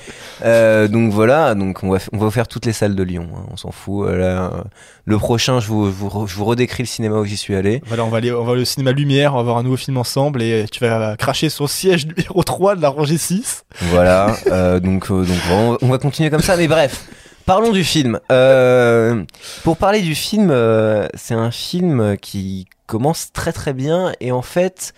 Euh, donc voilà, donc on va, on va faire toutes les salles de Lyon, hein, on s'en fout. Euh, là, le prochain, je vous, je vous, re- je vous redécris le cinéma où j'y suis allé. Voilà, on va aller on va aller au cinéma Lumière, on va voir un nouveau film ensemble et tu vas cracher sur le siège numéro 3 de la rangée 6. Voilà, euh, donc, euh, donc vraiment, on va continuer comme ça, mais bref. Parlons du film. Euh, pour parler du film, euh, c'est un film qui commence très très bien et en fait,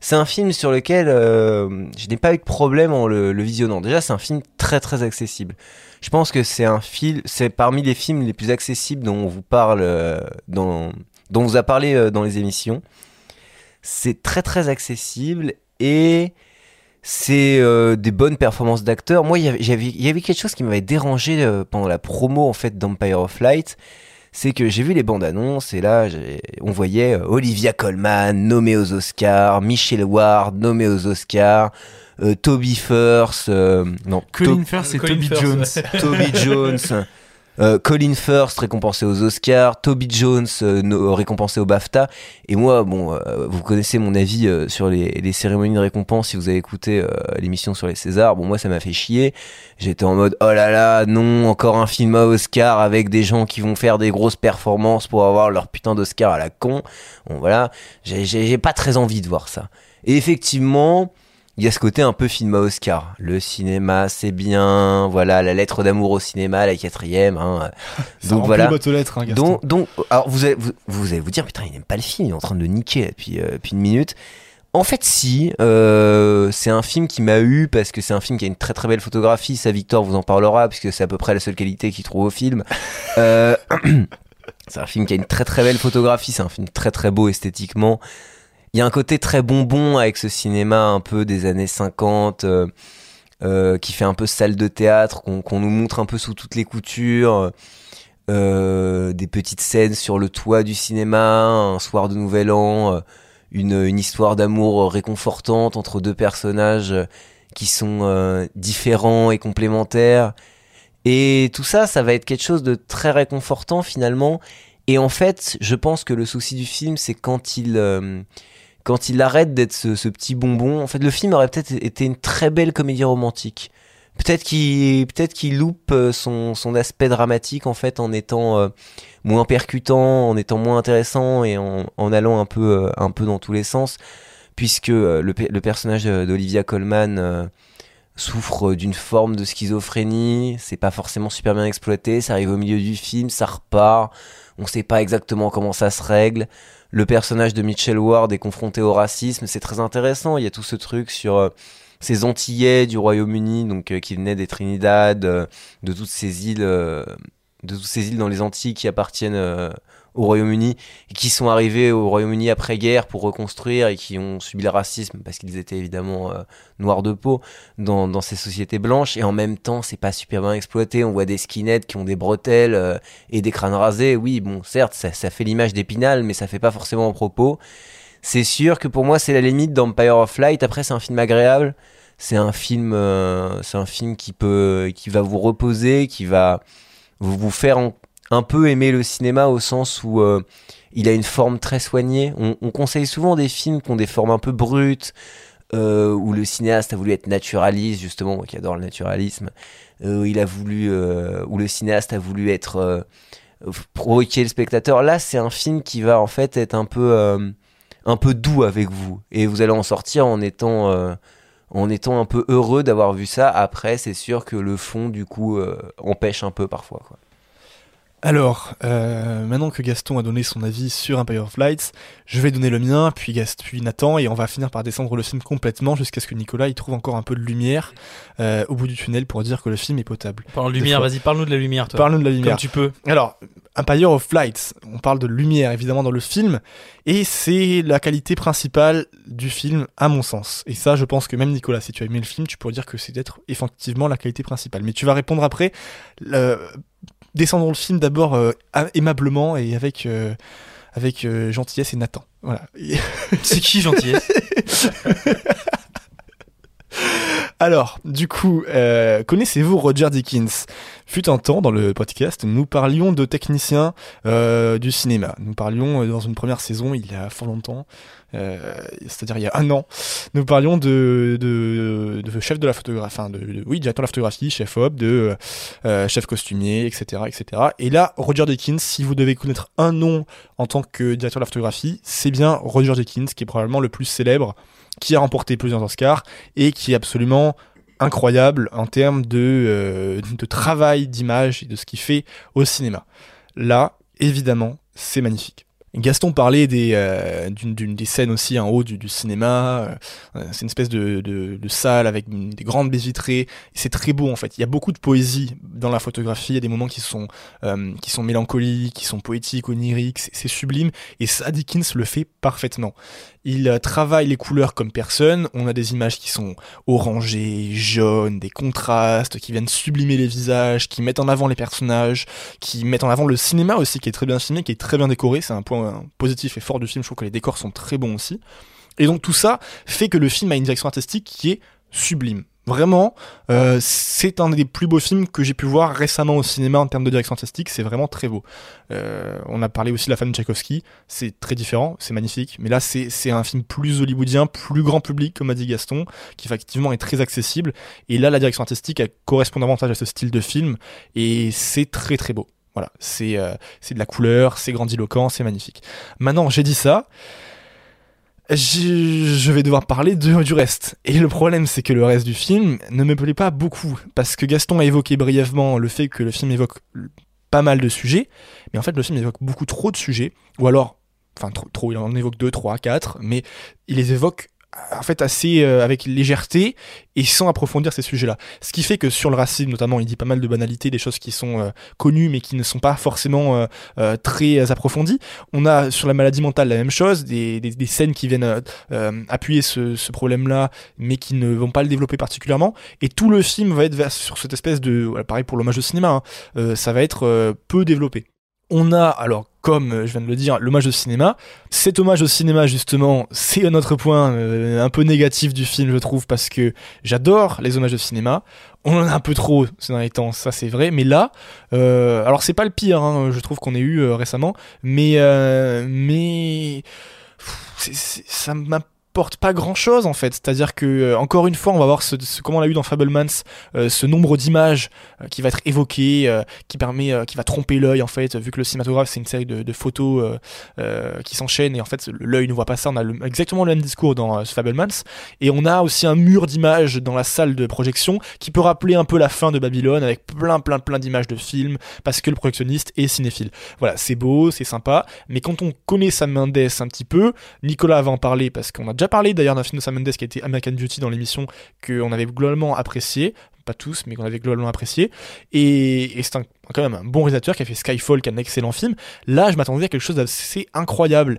c'est un film sur lequel euh, je n'ai pas eu de problème en le, visionnant. Déjà, c'est un film très très accessible. Je pense que c'est un film, c'est parmi les films les plus accessibles dont on vous parle, dont on vous a parlé dans les émissions. C'est très très accessible et c'est euh, des bonnes performances d'acteurs. Moi, il y avait- j'avais- il y avait quelque chose qui m'avait dérangé euh, pendant la promo en fait d'Empire of Light. C'est que j'ai vu les bandes annonces et là, j'ai- on voyait euh, Olivia Colman nommée aux Oscars, Michelle Ward nommée aux Oscars, euh, Toby Firth, euh, non, Colin To- Firth et Colin Toby Firth, Jones. ouais. Toby Jones, euh, Colin Firth récompensé aux Oscars, Toby Jones euh, no- récompensé au BAFTA. Et moi, bon, euh, vous connaissez mon avis euh, sur les, les cérémonies de récompense si vous avez écouté euh, l'émission sur les Césars. Bon, moi, ça m'a fait chier. J'étais en mode, oh là là, non, encore un film à Oscar avec des gens qui vont faire des grosses performances pour avoir leur putain d'Oscar à la con. Bon, voilà, j'ai pas très envie de voir ça. Et effectivement, il y a ce côté un peu film à Oscar. Le cinéma, c'est bien. Voilà, la lettre d'amour au cinéma, la quatrième. Hein. Donc voilà. hein. Donc, donc, alors vous allez vous, vous allez vous dire, putain, il n'aime pas le film, il est en train de le niquer depuis, euh, depuis une minute. En fait, si, euh, c'est un film qui m'a eu parce que c'est un film qui a une très très belle photographie. Ça, Victor vous en parlera puisque c'est à peu près la seule qualité qu'il trouve au film. Euh, c'est un film qui a une très très belle photographie. C'est un film très très beau esthétiquement. Il y a un côté très bonbon avec ce cinéma un peu des années 50. euh, euh, qui fait un peu salle de théâtre, qu'on nous montre un peu sous toutes les coutures, euh, des petites scènes sur le toit du cinéma, un soir de Nouvel An, une, une histoire d'amour réconfortante entre deux personnages qui sont différents et complémentaires. Et tout ça, ça va être quelque chose de très réconfortant finalement. Et en fait, je pense que le souci du film, c'est quand il, quand il arrête d'être ce, petit bonbon. En fait, le film aurait peut-être été une très belle comédie romantique. Peut-être qu'il peut-être loupe euh, son, son aspect dramatique en fait en étant euh, moins percutant, en étant moins intéressant et en, allant un peu euh, un peu dans tous les sens, puisque le, le personnage d'Olivia Colman souffre d'une forme de schizophrénie. C'est pas forcément super bien exploité. Ça arrive au milieu du film, ça repart. On sait pas exactement comment ça se règle. Le personnage de Mitchell Ward est confronté au racisme. C'est très intéressant. Il y a tout ce truc sur euh, ces Antillais du Royaume-Uni, donc euh, qui venaient des Trinidad, euh, de toutes ces îles, de toutes ces îles dans les Antilles qui appartiennent au Royaume-Uni qui sont arrivés au Royaume-Uni après-guerre pour reconstruire et qui ont subi le racisme parce qu'ils étaient évidemment euh, noirs de peau dans, dans ces sociétés blanches. Et en même temps c'est pas super bien exploité. On voit des skinheads qui ont des bretelles euh, et des crânes rasés. Oui bon certes ça, ça fait l'image d'Épinal mais ça fait pas forcément en propos. C'est sûr que pour moi c'est la limite d'Empire of Light. Après c'est un film agréable. C'est un film euh, c'est un film qui peut qui va vous reposer qui va vous, vous faire en- un peu aimer le cinéma au sens où euh, il a une forme très soignée. On, on conseille souvent des films qui ont des formes un peu brutes, euh, où le cinéaste a voulu être naturaliste, justement, qui adore le naturalisme, euh, il a voulu, euh, où le cinéaste a voulu être provoquer le spectateur. Là, c'est un film qui va en fait être un peu, un peu doux avec vous, et vous allez en sortir en étant en étant un peu heureux d'avoir vu ça. Après, c'est sûr que le fond, du coup, empêche un peu parfois. Quoi. Alors, euh, maintenant que Gaston a donné son avis sur Empire of Lights, je vais donner le mien, puis, Gast puis Nathan, et on va finir par descendre le film complètement jusqu'à ce que Nicolas il trouve encore un peu de lumière euh, au bout du tunnel pour dire que le film est potable. Parle lumière, vas-y, parle-nous de la lumière, toi. Parle-nous de la lumière. Comme tu peux. Alors, Empire of Lights, on parle de lumière évidemment dans le film, et c'est la qualité principale du film à mon sens. Et ça, je pense que même Nicolas, si tu as aimé le film, tu pourrais dire que c'est d'être effectivement la qualité principale. Mais tu vas répondre après. Le- Descendons le film d'abord euh, aimablement et avec, euh, avec euh, gentillesse et Nathan. Voilà. C'est qui gentillesse? Alors, du coup, euh, connaissez-vous Roger Dickens? Fut un temps, dans le podcast, nous parlions de techniciens euh, du cinéma. Nous parlions euh, dans une première saison, il y a fort longtemps, c'est-à-dire il y a un an, nous parlions de, chef de la photographie, enfin de, oui, directeur de la photographie, chef op, de chef costumier, etc., etc. Et là, Roger Dickens, si vous devez connaître un nom en tant que directeur de la photographie, c'est bien Roger Dickens, qui est probablement le plus célèbre, qui a remporté plusieurs Oscars et qui est absolument incroyable en termes de, euh, de travail d'image et de ce qu'il fait au cinéma. Là, évidemment, c'est magnifique. Gaston parlait des, euh, d'une, des scènes aussi en haut du, cinéma. euh, c'est une espèce de, de, salle avec des grandes baies vitrées. C'est très beau en fait. Il y a beaucoup de poésie dans la photographie. Il y a des moments qui sont, qui sont mélancoliques, qui sont poétiques, oniriques. C'est sublime. Et ça, Dickens le fait parfaitement. Il euh, travaille les couleurs comme personne. On a des images qui sont orangées, jaunes, des contrastes, qui viennent sublimer les visages, qui mettent en avant les personnages, qui mettent en avant le cinéma aussi, qui est très bien filmé, qui est très bien décoré. C'est un point positif et fort du film. Je trouve que les décors sont très bons aussi. Et donc tout ça fait que le film a une direction artistique qui est sublime. Vraiment, euh, c'est un des plus beaux films que j'ai pu voir récemment au cinéma en termes de direction artistique. C'est vraiment très beau. Euh, on a parlé aussi de la femme de Tchaïkovski. C'est très différent, c'est magnifique. Mais là, c'est un film plus hollywoodien, plus grand public, comme a dit Gaston, qui effectivement est très accessible. Et là, la direction artistique correspond davantage à ce style de film. Et c'est très très beau. Voilà, c'est euh, de la couleur, c'est grandiloquent, c'est magnifique. Maintenant, j'ai dit ça. Je vais devoir parler du reste. Et le problème, c'est que le reste du film ne me plaît pas beaucoup. Parce que Gaston a évoqué brièvement le fait que le film évoque pas mal de sujets. Mais en fait, le film évoque beaucoup trop de sujets. Ou alors, enfin, trop, trop il en évoque 2, 3, 4. Mais il les évoque en fait assez euh, avec légèreté et sans approfondir ces sujets-là. Ce qui fait que sur le racisme notamment, il dit pas mal de banalités, des choses qui sont euh, connues mais qui ne sont pas forcément euh, euh, très approfondies. On a sur la maladie mentale la même chose, des, des, des scènes qui viennent euh, euh, appuyer ce, ce problème-là mais qui ne vont pas le développer particulièrement. Et tout le film va être vers- sur cette espèce de... voilà, pareil pour l'hommage au cinéma, hein, euh, ça va être euh, peu développé. On a, alors, comme euh, je viens de le dire, l'hommage au cinéma. Cet hommage au cinéma, justement, c'est un autre point euh, un peu négatif du film, je trouve, parce que j'adore les hommages au cinéma. On en a un peu trop ces derniers temps, ça c'est vrai. Mais là, euh, alors c'est pas le pire, hein, je trouve qu'on ait eu euh, récemment, mais mais ça m'apporte pas grand chose en fait. C'est-à-dire que euh, encore une fois, on va voir ce, ce- comme on l'a eu dans Fablemans, euh, ce nombre d'images euh, qui va être évoqué, qui permet, qui va tromper l'œil en fait, vu que le cinématographe c'est une série de, photos qui s'enchaînent et en fait l'œil ne voit pas ça. On a exactement le même discours dans Fablemans et on a aussi un mur d'images dans la salle de projection qui peut rappeler un peu la fin de Babylone avec plein plein plein d'images de films parce que le projectionniste est cinéphile. Voilà, c'est beau, c'est sympa, mais quand on connaît Sam Mendes un petit peu, Nicolas va en parler parce qu'on a déjà parlé d'ailleurs d'un film de Sam Mendes qui a été American Beauty dans l'émission qu'on avait globalement apprécié, pas tous, mais qu'on avait globalement apprécié. Et, et c'est quand même un bon réalisateur qui a fait Skyfall, qui est un excellent film. Là, je m'attendais à quelque chose d'assez incroyable.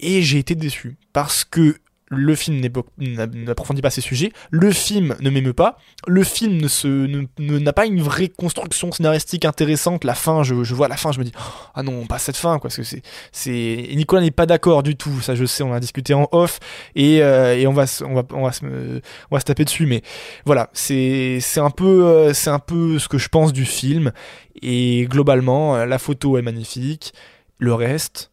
Et j'ai été déçu parce que le film n'a- n'approfondit pas ces sujets, le film ne m'émeut pas, le film se ne- n'a pas une vraie construction scénaristique intéressante. La fin, je, vois la fin, je me dis ah non, pas cette fin, quoi, parce que c'est c'est Nicolas n'est pas d'accord du tout, ça je sais, on a discuté en off et, euh, et on va se- on va on va se on va se taper dessus, mais voilà, c'est c'est un peu euh, c'est un peu ce que je pense du film et globalement euh, la photo est magnifique, le reste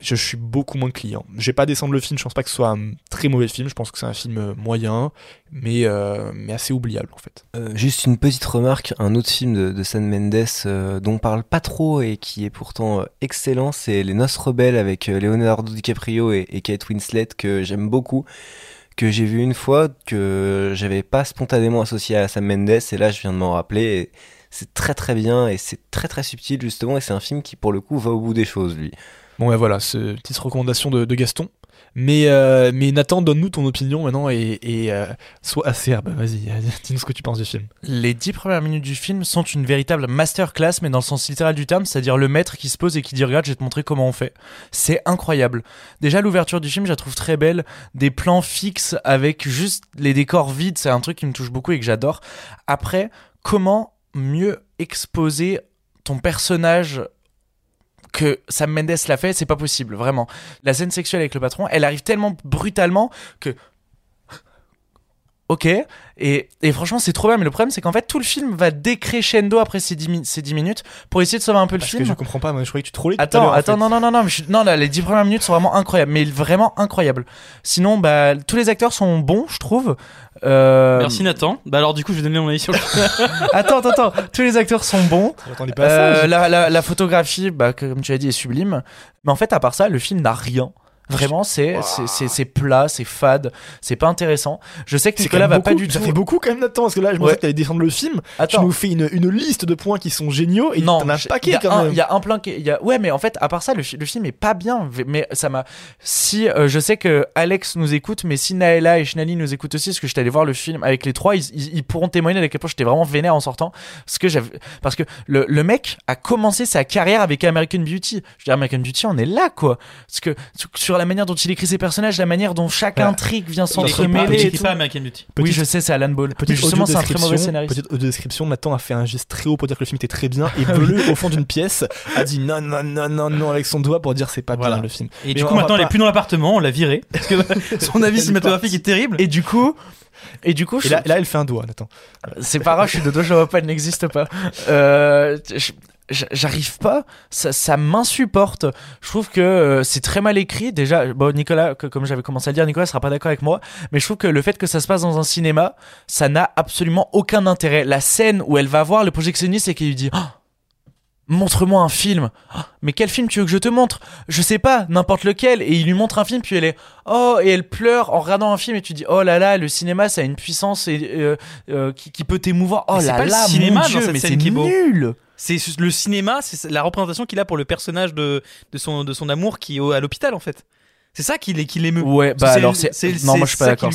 je suis beaucoup moins client. Je vais pas descendre le film, je pense pas que ce soit un très mauvais film, je pense que c'est un film euh, moyen, mais, euh, mais assez oubliable en fait. Euh, juste une petite remarque, un autre film de, de Sam Mendes dont on parle pas trop et qui est pourtant excellent, c'est Les Noces Rebelles avec Leonardo DiCaprio et, Kate Winslet que j'aime beaucoup, que j'ai vu une fois, que j'avais pas spontanément associé à Sam Mendes et là je viens de m'en rappeler. C'est très très bien et c'est très très subtil justement et c'est un film qui pour le coup va au bout des choses lui. Bon ouais voilà, c'est petite recommandation de, de Gaston. Mais, euh, mais Nathan, donne-nous ton opinion maintenant et, et euh, sois acerbe, vas-y, dis-nous ce que tu penses du film. Les dix premières minutes du film sont une véritable masterclass, mais dans le sens littéral du terme, c'est-à-dire le maître qui se pose et qui dit Regarde, je vais te montrer comment on fait. C'est incroyable. Déjà, l'ouverture du film, je la trouve très belle. Des plans fixes avec juste les décors vides, c'est un truc qui me touche beaucoup et que j'adore. Après, comment mieux exposer ton personnage que Sam Mendes l'a fait, c'est pas possible, vraiment. La scène sexuelle avec le patron, elle arrive tellement brutalement que Ok, et, et franchement c'est trop bien, mais le problème c'est qu'en fait tout le film va décrescendo après ces 10, mi- ces 10 minutes pour essayer de sauver un peu le Parce que film. je comprends pas, moi je croyais que tu trollais tout à Attends, attends, fait. non, non, non, non, mais je suis- non, là, les 10 premières minutes sont vraiment incroyables, mais vraiment incroyables. Sinon, bah, tous les acteurs sont bons, je trouve. Euh, Merci Nathan. Bah alors du coup je vais donner mon avis sur le attends, attends, attends, tous les acteurs sont bons. J'attendais pas Euh, ça. la, la, la photographie, bah, comme tu as dit, est sublime. Mais en fait, à part ça, le film n'a rien. Vraiment, c'est c'est- plat, c'est fade, c'est pas intéressant. Je sais que C'est Nicolas va pas beaucoup. du Ça tout. fait beaucoup quand même Nathan parce que là je me Ouais. disais que t'allais descendre le film. Tu Attends, nous fais une, une liste de points qui sont géniaux et t'en as un je- paquet il y a quand un- même. Il y a un plein qui, y a, ouais, mais en fait, à part ça, le, le film est pas bien. Mais ça m'a. Si euh, je sais que Alex nous écoute, mais si Naëla et Shinali nous écoutent aussi, parce que j'étais allé voir le film avec les trois, ils, ils- ils pourront témoigner à quel point j'étais vraiment vénère en sortant, parce que parce que le, le mec a commencé sa carrière avec American Beauty. Je dire, American Beauty, on est là, quoi. Parce que sur- sur la manière dont il écrit ses personnages, la manière dont chaque intrigue vient Il s'entremêler. il pas American Beauty. Oui, je sais, c'est Alan Ball. Petite justement, c'est un très mauvais scénariste. petite audio-description, Nathan a fait un geste très haut pour dire que le film était très bien et Beleu au fond d'une pièce a dit non non non non non avec son doigt pour dire c'est pas Voilà. bien le film. Et Mais du coup, maintenant, elle pas- est plus dans l'appartement, on l'a viré. Parce que son avis cinématographique est terrible. Et du coup, et du coup, Et je- là, là elle fait un doigt Nathan. C'est pas grave, je suis de dos, je vois pas, elle n'existe pas. Euh, je- J'arrive pas, ça, ça m'insupporte. Je trouve que euh, c'est très mal écrit. Déjà, bon, Nicolas, que- comme j'avais commencé à le dire, Nicolas sera pas d'accord avec moi, mais je trouve que le fait que ça se passe dans un cinéma, ça n'a absolument aucun intérêt. La scène où elle va voir le projectionniste et qu'il lui dit Oh, Montre-moi un film. Ah, mais quel film tu veux que je te montre? Je sais pas, n'importe lequel. Et il lui montre un film, puis elle est oh et elle pleure en regardant un film et tu dis oh là là, le cinéma ça a une puissance et, euh, euh, qui, qui peut t'émouvoir. Oh là pas le là, cinéma mon dans Dieu, cette mais scène c'est qui est beau. nul. C'est le cinéma, c'est la représentation qu'il a pour le personnage de, de, son, de son amour qui est au- à l'hôpital en fait. C'est ça qui l'é- qui l'émeut. Ouais, bah alors c'est non, moi je suis pas d'accord.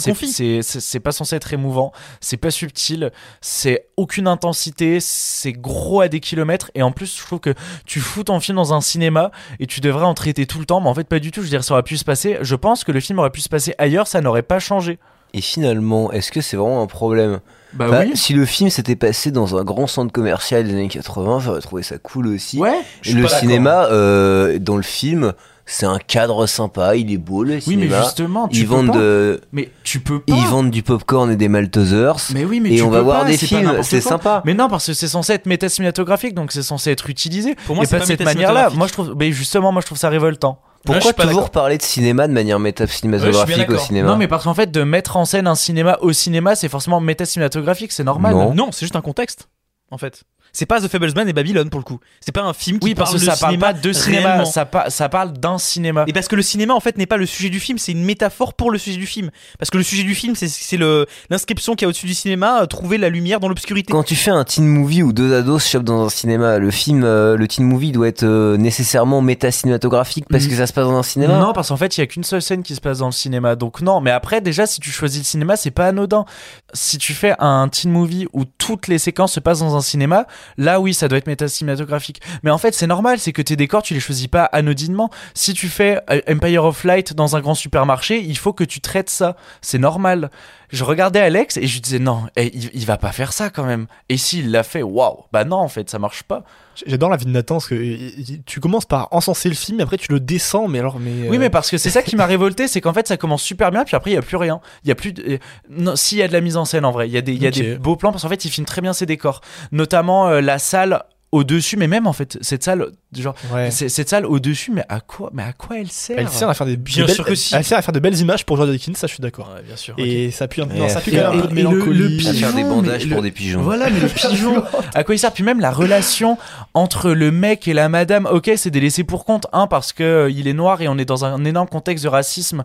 c'est pas censé être émouvant, c'est pas subtil, c'est aucune intensité, c'est gros à des kilomètres et en plus je trouve que tu fous ton film dans un cinéma et tu devrais en traiter tout le temps, mais en fait pas du tout. Je veux dire, ça aurait pu se passer. Je pense que le film aurait pu se passer ailleurs, ça n'aurait pas changé. Et finalement, est-ce que c'est vraiment un problème? Bah oui. Si le film s'était passé dans un grand centre commercial des années 80, j'aurais trouvé ça cool aussi. Ouais. Et le cinéma, euh, dans le film, c'est un cadre sympa, il est beau le Oui, mais justement, tu ils peux vendent pas. de, Mais tu peux pas. ils vendent du popcorn et des maltesers. Mais oui, mais et tu on va voir pas, des films, c'est sympa. Mais non, parce que c'est censé être méta-cinématographique, donc c'est censé être utilisé. Pour moi, et c'est pas pas de cette manière-là. Moi, je trouve, mais justement, moi, je trouve ça révoltant. Pourquoi toujours parler de cinéma de manière méta-cinématographique au cinéma Non, mais parce qu'en fait, de mettre en scène un cinéma au cinéma, c'est forcément méta-cinématographique, c'est normal. Non. Non, c'est juste un contexte en fait. C'est pas The Fablesman et Babylone pour le coup. C'est pas un film qui Oui, parce parle que de ça parle cinéma pas de cinéma, réellement. ça, pa- ça parle d'un cinéma. Et parce que le cinéma en fait n'est pas le sujet du film, c'est une métaphore pour le sujet du film. Parce que le sujet du film, c'est- c'est le l'inscription qu'il y a au-dessus du cinéma, euh, trouver la lumière dans l'obscurité. Quand tu fais un teen movie où deux ados se chopent dans un cinéma, le film, euh, le teen movie doit être euh, nécessairement méta-cinématographique parce Mm. que ça se passe dans un cinéma. Non, parce qu'en fait, il y a qu'une seule scène qui se passe dans le cinéma. Donc non, mais après, déjà, si tu choisis le cinéma, c'est pas anodin. Si tu fais un teen movie où toutes les séquences se passent dans un cinéma, là oui, ça doit être méta-cinématographique. Mais en fait, c'est normal, c'est que tes décors, tu les choisis pas anodinement. Si tu fais euh, Empire of Light dans un grand supermarché, il faut que tu traites ça. C'est normal. Je regardais Alex et je lui disais non, eh, il, il va pas faire ça quand même. Et s'il l'a fait, waouh, bah non, en fait, ça marche pas. J'adore la vie de Nathan parce que euh, tu commences par encenser le film et après tu le descends mais alors mais Oui, euh, mais parce que c'est ça qui m'a révolté, c'est qu'en fait ça commence super bien, puis après il y a plus rien. Il y a plus. De... euh, Non, s'il y a de la mise en scène en vrai, il y a des, il y a des beaux plans parce qu'en fait il filme très bien ses décors, notamment euh, la salle au-dessus, mais même en fait cette salle, genre ouais. cette salle au-dessus, mais à quoi, mais à quoi elle sert? Elle sert à faire des Bien des belles- sûr que si. Elle sert à faire de belles images pour George Dickens, ça je suis d'accord. Ouais, bien sûr. Et ça pue un non, ça pue quand même un peu de et le- le mélancolie. À faire des Pigeon, bandages pour le- des pigeons. Voilà, mais le pigeon, à quoi il sert? Puis même la relation entre le mec et la madame, ok, c'est des laissés pour compte. Un, parce que euh, il est noir et on est dans un énorme contexte de racisme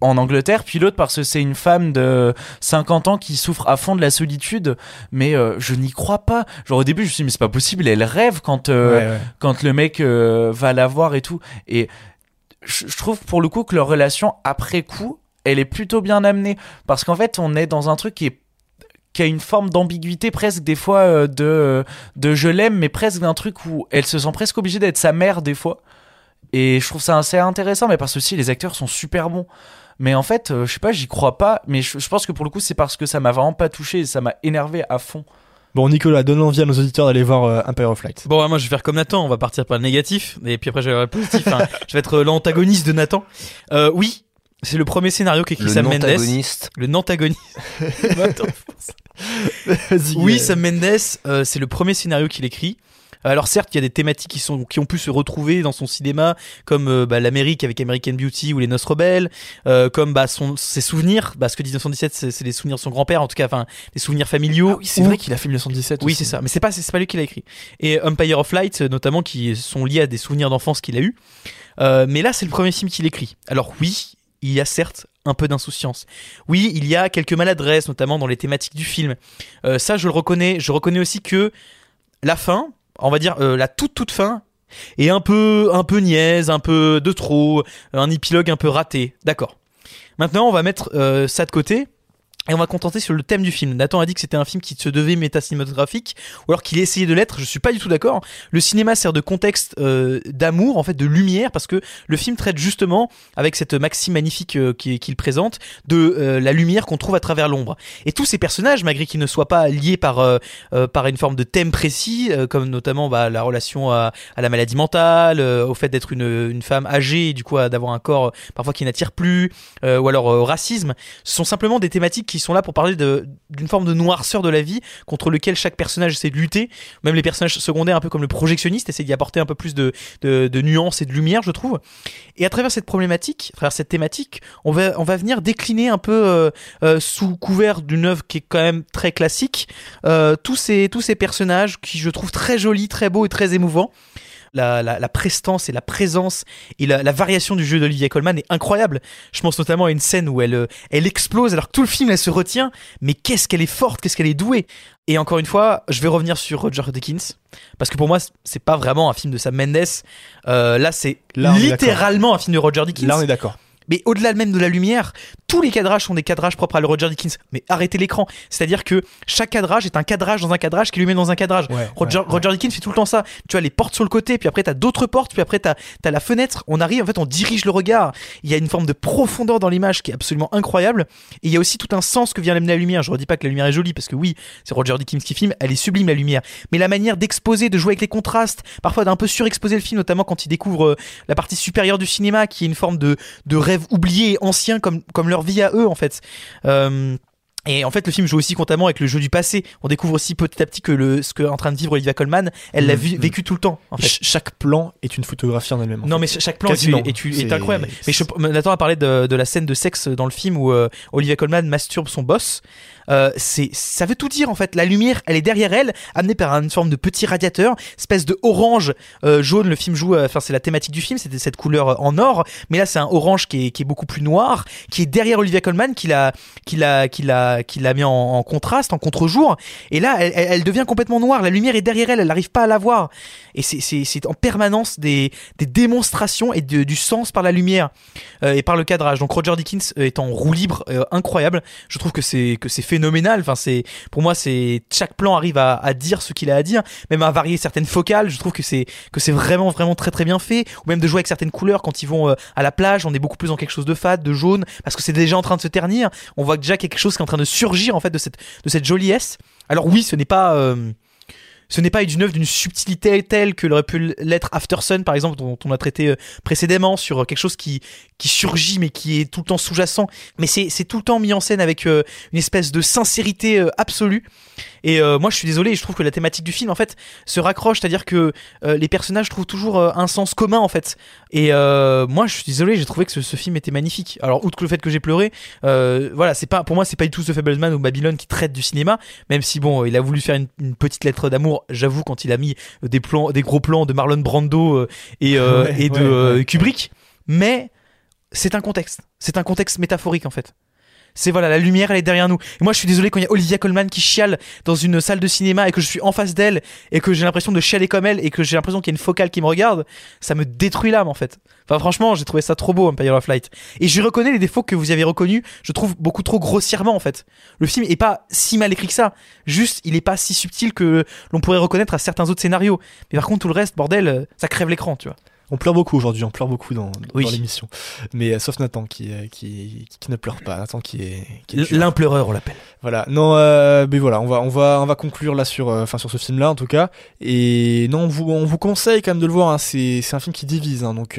en Angleterre, puis l'autre parce que c'est une femme de 50 ans qui souffre à fond de la solitude, mais euh, je n'y crois pas. Genre au début, je me suis dit, mais c'est pas possible, elle rêve quand, euh, Ouais, ouais. quand le mec euh, va la voir et tout. Et je, trouve pour le coup que leur relation après coup, elle est plutôt bien amenée. Parce qu'en fait, on est dans un truc qui est qui a une forme d'ambiguïté presque des fois de, de je l'aime, mais presque d'un truc où elle se sent presque obligée d'être sa mère des fois. Et je trouve ça assez intéressant, mais parce que aussi les acteurs sont super bons. Mais en fait, euh, je sais pas, j'y crois pas. Mais je, je pense que pour le coup, c'est parce que ça m'a vraiment pas touché et ça m'a énervé à fond. Bon Nicolas, donne envie à nos auditeurs d'aller voir euh, Empire of Light. Bon, ouais, moi je vais faire comme Nathan, on va partir par le négatif, et puis après je vais le positif. hein. je vais être l'antagoniste de Nathan. Euh, oui, c'est le premier scénario qu'écrit Le Sam Mendes. antagoniste. Le nantagoniste. Attends. Vas-y. Oui, euh, Sam Mendes, euh, c'est le premier scénario qu'il écrit. Alors certes, il y a des thématiques qui sont qui ont pu se retrouver dans son cinéma, comme euh, bah, l'Amérique avec American Beauty ou Les Noces rebelles, euh, comme bah, son, ses souvenirs, bah, ce que dit 1917, c'est les souvenirs de son grand-père, en tout cas, enfin, les souvenirs familiaux. Ah oui, c'est Ou- vrai qu'il a fait 1917. Oui, c'est ça. Mais c'est pas, c'est pas lui qui l'a écrit. Et Empire of Light, euh, notamment, qui sont liés à des souvenirs d'enfance qu'il a eu. Euh, mais là, c'est le premier film qu'il écrit. Alors oui, il y a certes un peu d'insouciance. Oui, il y a quelques maladresses, notamment dans les thématiques du film. Euh, ça, je le reconnais. Je reconnais aussi que la fin, on va dire euh, la toute toute fin, est un peu, un peu niaise, un peu de trop, un épilogue un peu raté. D'accord. Maintenant, on va mettre euh, ça de côté. Et on va contenter sur le thème du film. Nathan a dit que c'était un film qui se devait méta-cinématographique, ou alors qu'il essayait de l'être. Je suis pas du tout d'accord. Le cinéma sert de contexte euh, d'amour, en fait, de lumière, parce que le film traite justement, avec cette maxime magnifique euh, qui- qu'il présente, de euh, la lumière qu'on trouve à travers l'ombre. Et tous ces personnages, malgré qu'ils ne soient pas liés par, une forme de thème précis, comme notamment bah, la relation à, la maladie mentale, au fait d'être une, femme âgée, et du coup d'avoir un corps parfois qui n'attire plus, ou alors au racisme, ce sont simplement des thématiques qui sont là pour parler d'une forme de noirceur de la vie contre lequel chaque personnage essaie de lutter. Même les personnages secondaires, un peu comme le projectionniste, essaient d'y apporter un peu plus de, de, nuances et de lumière, je trouve. Et à travers cette problématique, à travers cette thématique, on va, venir décliner un peu euh, euh, sous couvert d'une œuvre qui est quand même très classique, euh, tous ces personnages qui je trouve très jolis, très beaux et très émouvants. La, la, la prestance et la présence et la, la variation du jeu d'Olivia Colman est incroyable. Je pense notamment à une scène où elle, euh, elle explose alors que tout le film elle se retient, mais qu'est-ce qu'elle est forte, qu'est-ce qu'elle est douée. Et encore une fois, je vais revenir sur Roger Deakins parce que pour moi c'est pas vraiment un film de Sam Mendes. Euh, là c'est littéralement un film de Roger Deakins. Là, on est d'accord. Mais au-delà même de la lumière, tous les cadrages sont des cadrages propres à le Roger Deakins. Mais arrêtez l'écran. C'est-à-dire que chaque cadrage est un cadrage dans un cadrage qui lui met dans un cadrage. Ouais, Roger, ouais, Deakins fait tout le temps ça. Tu as les portes sur le côté, puis après t'as d'autres portes, puis après t'as as la fenêtre. On arrive, en fait, on dirige le regard. Il y a une forme de profondeur dans l'image qui est absolument incroyable. Et il y a aussi tout un sens que vient amener la lumière. Je redis pas que la lumière est jolie, parce que oui, c'est Roger Deakins qui filme, elle est sublime la lumière. Mais la manière d'exposer, de jouer avec les contrastes, parfois d'un peu surexposer le film, notamment quand il découvre euh, la partie supérieure du cinéma, qui est une forme de, de rêve oublié et ancien comme, comme leur vie à eux en fait. Euh, et en fait, le film joue aussi constamment avec le jeu du passé. On découvre aussi petit à petit que le, ce qu'est en train de vivre Olivia Colman, elle l'a Mhm. vu- vécu tout le temps. En fait. Ch- chaque plan est une photographie en elle-même. Non, fait. mais ch- chaque plan est, Quasiment. est, est- est C'est- incroyable. Mais je, Nathan a parlé de, de la scène de sexe dans le film où euh, Olivia Colman masturbe son boss. Euh, c'est, ça veut tout dire en fait. La lumière, elle est derrière elle, amenée par une forme de petit radiateur, espèce de orange euh, jaune. Le film joue, euh, enfin c'est la thématique du film, c'était cette couleur en or. Mais là, c'est un orange qui est, beaucoup plus noir, qui est derrière Olivia Colman, qui l'a, qui l'a, qui l'a, qui l'a mis en, contraste, en contre-jour. Et là, elle, devient complètement noire. La lumière est derrière elle, elle n'arrive pas à la voir. Et c'est, en permanence des, démonstrations et du sens par la lumière et par le cadrage. Donc Roger euh, est en roue libre incroyable. Je trouve que c'est que c'est phénoménal. Enfin c'est pour moi c'est chaque plan arrive à, dire ce qu'il a à dire, même à varier certaines focales. Je trouve que c'est que c'est vraiment vraiment très très bien fait. Ou même de jouer avec certaines couleurs quand ils vont euh, à la plage, on est beaucoup plus dans quelque chose de fade, de jaune, parce que c'est déjà en train de se ternir. On voit déjà quelque chose qui est en train de surgir en fait de cette de cette joliesse. Alors oui, ce n'est pas euh, ce n'est pas d'une œuvre d'une subtilité telle que l'aurait pu l'être After Sun, par exemple, dont on a traité euh, précédemment, sur euh, quelque chose qui, qui surgit mais qui est tout le temps sous-jacent. Mais c'est tout le temps mis en scène avec euh, une espèce de sincérité absolue. Et moi, je suis désolé, je trouve que la thématique du film, en fait, se raccroche, c'est-à-dire que les personnages trouvent toujours un sens commun, en fait. Et moi, je suis désolé, j'ai trouvé que ce, film était magnifique. Alors, outre le fait que j'ai pleuré, voilà, c'est pas, pour moi, c'est pas du tout The Fablesman ou Babylone qui traite du cinéma, même si bon, il a voulu faire une, une petite lettre d'amour. J'avoue, quand il a mis des plans, des gros plans de Marlon Brando euh, et, euh, Ouais, et de ouais, euh, ouais. Kubrick, mais c'est un contexte. C'est un contexte métaphorique, en fait. C'est voilà, la lumière, elle est derrière nous. Et moi, je suis désolé quand il y a Olivia Colman qui chiale dans une salle de cinéma et que je suis en face d'elle et que j'ai l'impression de chialer comme elle et que j'ai l'impression qu'il y a une focale qui me regarde, ça me détruit l'âme en fait. Enfin, franchement, j'ai trouvé ça trop beau, Empire of Light. Et je reconnais les défauts que vous avez reconnus, je trouve beaucoup trop grossièrement en fait. Le film est pas si mal écrit que ça. Juste, il est pas si subtil que l'on pourrait reconnaître à certains autres scénarios. Mais par contre, tout le reste, bordel, euh, ça crève l'écran, tu vois. On pleure beaucoup aujourd'hui, on pleure beaucoup dans, Oui. dans l'émission. Mais euh, sauf Nathan qui, euh, qui, qui ne pleure pas. Nathan qui est. Qui est dur. L'impleureur, on l'appelle. Voilà. Non, euh, mais voilà, on va, on va, on va conclure là sur, enfin sur ce film-là en tout cas. Et non, on vous, on vous conseille quand même de le voir. hein. C'est, un film qui divise. hein. Donc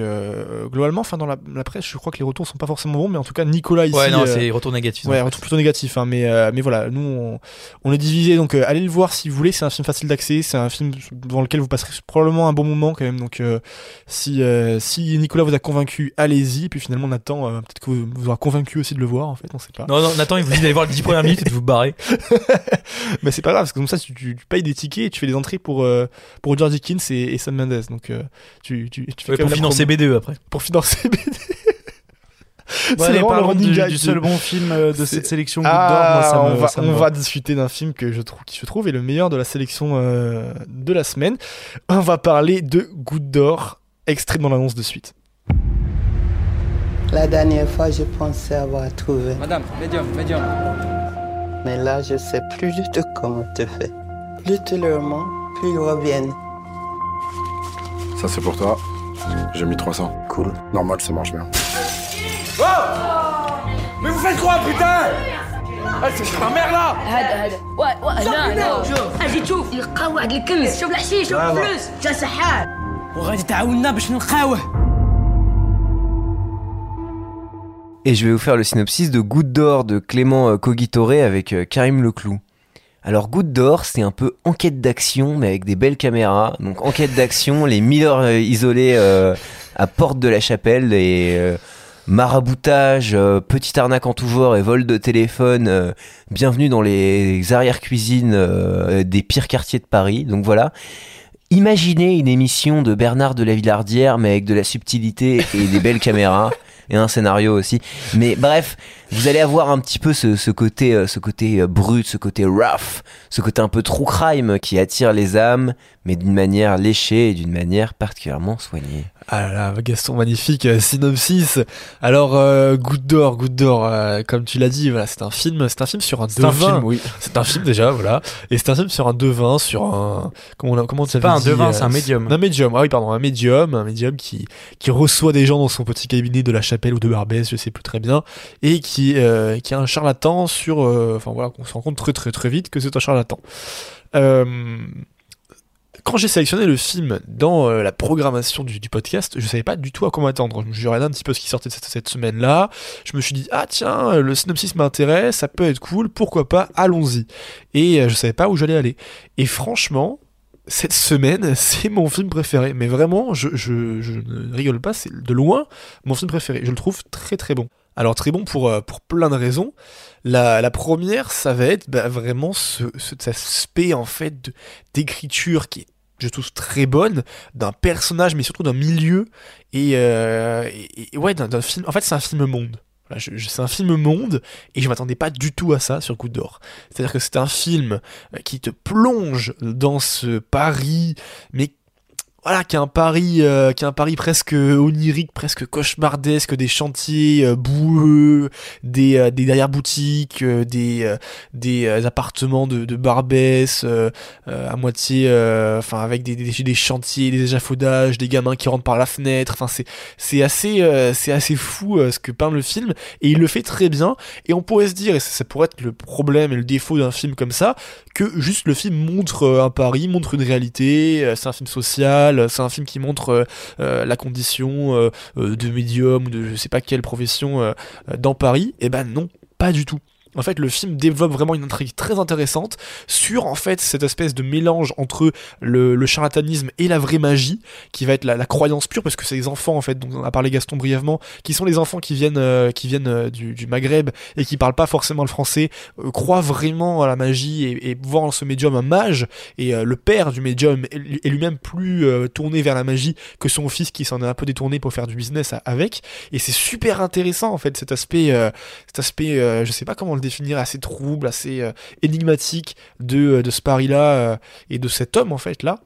globalement, enfin dans la, la presse, je crois que les retours sont pas forcément bons, mais en tout cas Nicolas ici. Ouais, non, c'est retour négatif. Ouais, retour plutôt négatif, hein, mais, mais voilà, nous on, on est divisé, donc allez le voir si vous voulez, c'est un film facile d'accès, c'est un film dans lequel vous passerez probablement un bon moment quand même, donc si, euh, si Nicolas vous a convaincu, allez-y, puis finalement Nathan, euh, peut-être que vous, vous aura convaincu aussi de le voir en fait, on sait pas. Non, non, Nathan, il vous dit d'aller voir les 10 premières minutes et de vous barrer. mais c'est pas grave, parce que comme ça tu, tu, tu payes des tickets et tu fais des entrées pour, euh, pour George Dickens et, et Sam Mendes, donc euh, tu, tu, tu fais Ouais, quand pour financer promo. BDE après. Pour financer BD. Ouais, C'est allez, vraiment le du, du seul bon film euh, de cette sélection Ah, d'Or. Moi, ça on me, va, ça me on va. va discuter d'un film que je trouve, qui je trouve est le meilleur de la sélection euh, de la semaine. On va parler de Goutte d'Or, extrait dans l'annonce de suite. La dernière fois, je pensais avoir trouvé. Madame, médium, médium. Mais là, je sais plus du tout comment te faire. Plus tu leur mens, plus ils reviennent. Ça, c'est pour toi. J'ai mis 300. Cool. Normal, ça marche bien. Mais vous faites quoi, putain Ah, c'est ma mère là هذا هذا وا- وا- هنا هنا اجي تشوف يلقى واحد الكنز شوف الحشيش شوف الفلوس جا سحار وغادي تعاوننا باش نلقاوه Et je vais vous faire le synopsis de Goutte d'or de Clément euh, Cogitore avec euh, Karim Leclou. Alors Goutte d'or, c'est un peu enquête d'action, mais avec des belles caméras. Donc enquête d'action, les mineurs euh, isolés euh, à Porte de la Chapelle et euh, maraboutage, euh, petite arnaque en tout genre et vol de téléphone. euh, bienvenue dans les arrières-cuisines euh, des pires quartiers de Paris. Donc voilà. Imaginez une émission de Bernard de la Villardière, mais avec de la subtilité et des belles caméras et un scénario aussi. Mais bref, vous allez avoir un petit peu ce, ce côté, euh, ce côté euh, brut, ce côté rough, ce côté un peu true crime qui attire les âmes, mais d'une manière léchée et d'une manière particulièrement soignée. Ah là là, Gaston, magnifique euh, synopsis. Alors, euh, Goutte d'Or, Goutte d'Or, euh, comme tu l'as dit, voilà, c'est un film, c'est un film sur un C'est un devin. film, oui. C'est un film déjà, voilà. Et c'est un film sur un devin, sur un. Comment, on a- comment C'est pas un devin, c'est un médium. Un médium, ah oui, pardon, un médium, un médium qui, qui reçoit des gens dans son petit cabinet de la chapelle ou de Barbès, je sais plus très bien, et qui, euh, qui est un charlatan sur. euh, Enfin voilà, on se rend compte très très très vite que c'est un charlatan. Euh, quand j'ai sélectionné le film dans euh, la programmation du, podcast, je savais pas du tout à quoi m'attendre. Je regardais un petit peu ce qui sortait cette, cette semaine-là. Je me suis dit, ah tiens, le synopsis m'intéresse, ça peut être cool, pourquoi pas, allons-y. Et euh, je savais pas où j'allais aller. Et franchement, cette semaine, c'est mon film préféré. Mais vraiment, je, je, ne rigole pas, c'est de loin mon film préféré. Je le trouve très très bon. Alors très bon pour, euh, pour plein de raisons. La, la première, ça va être bah, vraiment ce, ce- cet aspect en fait d'écriture qui est, je trouve, très bonne d'un personnage, mais surtout d'un milieu et, euh, ouais d'un film. En fait, c'est un film monde. C'est un film monde et je m'attendais pas du tout à ça sur Coup d'Or. C'est-à-dire que c'est un film qui te plonge dans ce Paris, mais voilà, qui est un Paris, euh, qui est un Paris presque onirique, presque cauchemardesque, des chantiers euh, boueux, des, euh, des derrière-boutiques, euh, des, euh, des euh, appartements de, de Barbès, à moitié, enfin avec des, des, des chantiers, des échafaudages, des gamins qui rentrent par la fenêtre. Enfin, c'est c'est assez, c'est assez fou ce que peint le film et il le fait très bien. Et on pourrait se dire, et ça, ça pourrait être le problème et le défaut d'un film comme ça, que juste le film montre un Paris, montre une réalité, c'est un film social, c'est un film qui montre euh, euh, la condition euh, de médium ou de je sais pas quelle profession dans Paris. Et ben non, pas du tout. En fait, le film développe vraiment une intrigue très intéressante sur en fait cette espèce de mélange entre le, charlatanisme et la vraie magie, qui va être la, croyance pure, parce que c'est les enfants en fait, dont on a parlé Gaston brièvement, qui sont les enfants qui viennent, euh, qui viennent euh, du, Maghreb et qui parlent pas forcément le français, euh, croient vraiment à la magie et, voient en ce médium un mage, et le père du médium est lui- est lui-même plus tourné vers la magie que son fils qui s'en est un peu détourné pour faire du business avec, et c'est super intéressant en fait cet aspect, cet aspect, je sais pas comment le définir, assez trouble, assez euh, énigmatique de, de ce Paris-là euh, et de cet homme en fait là.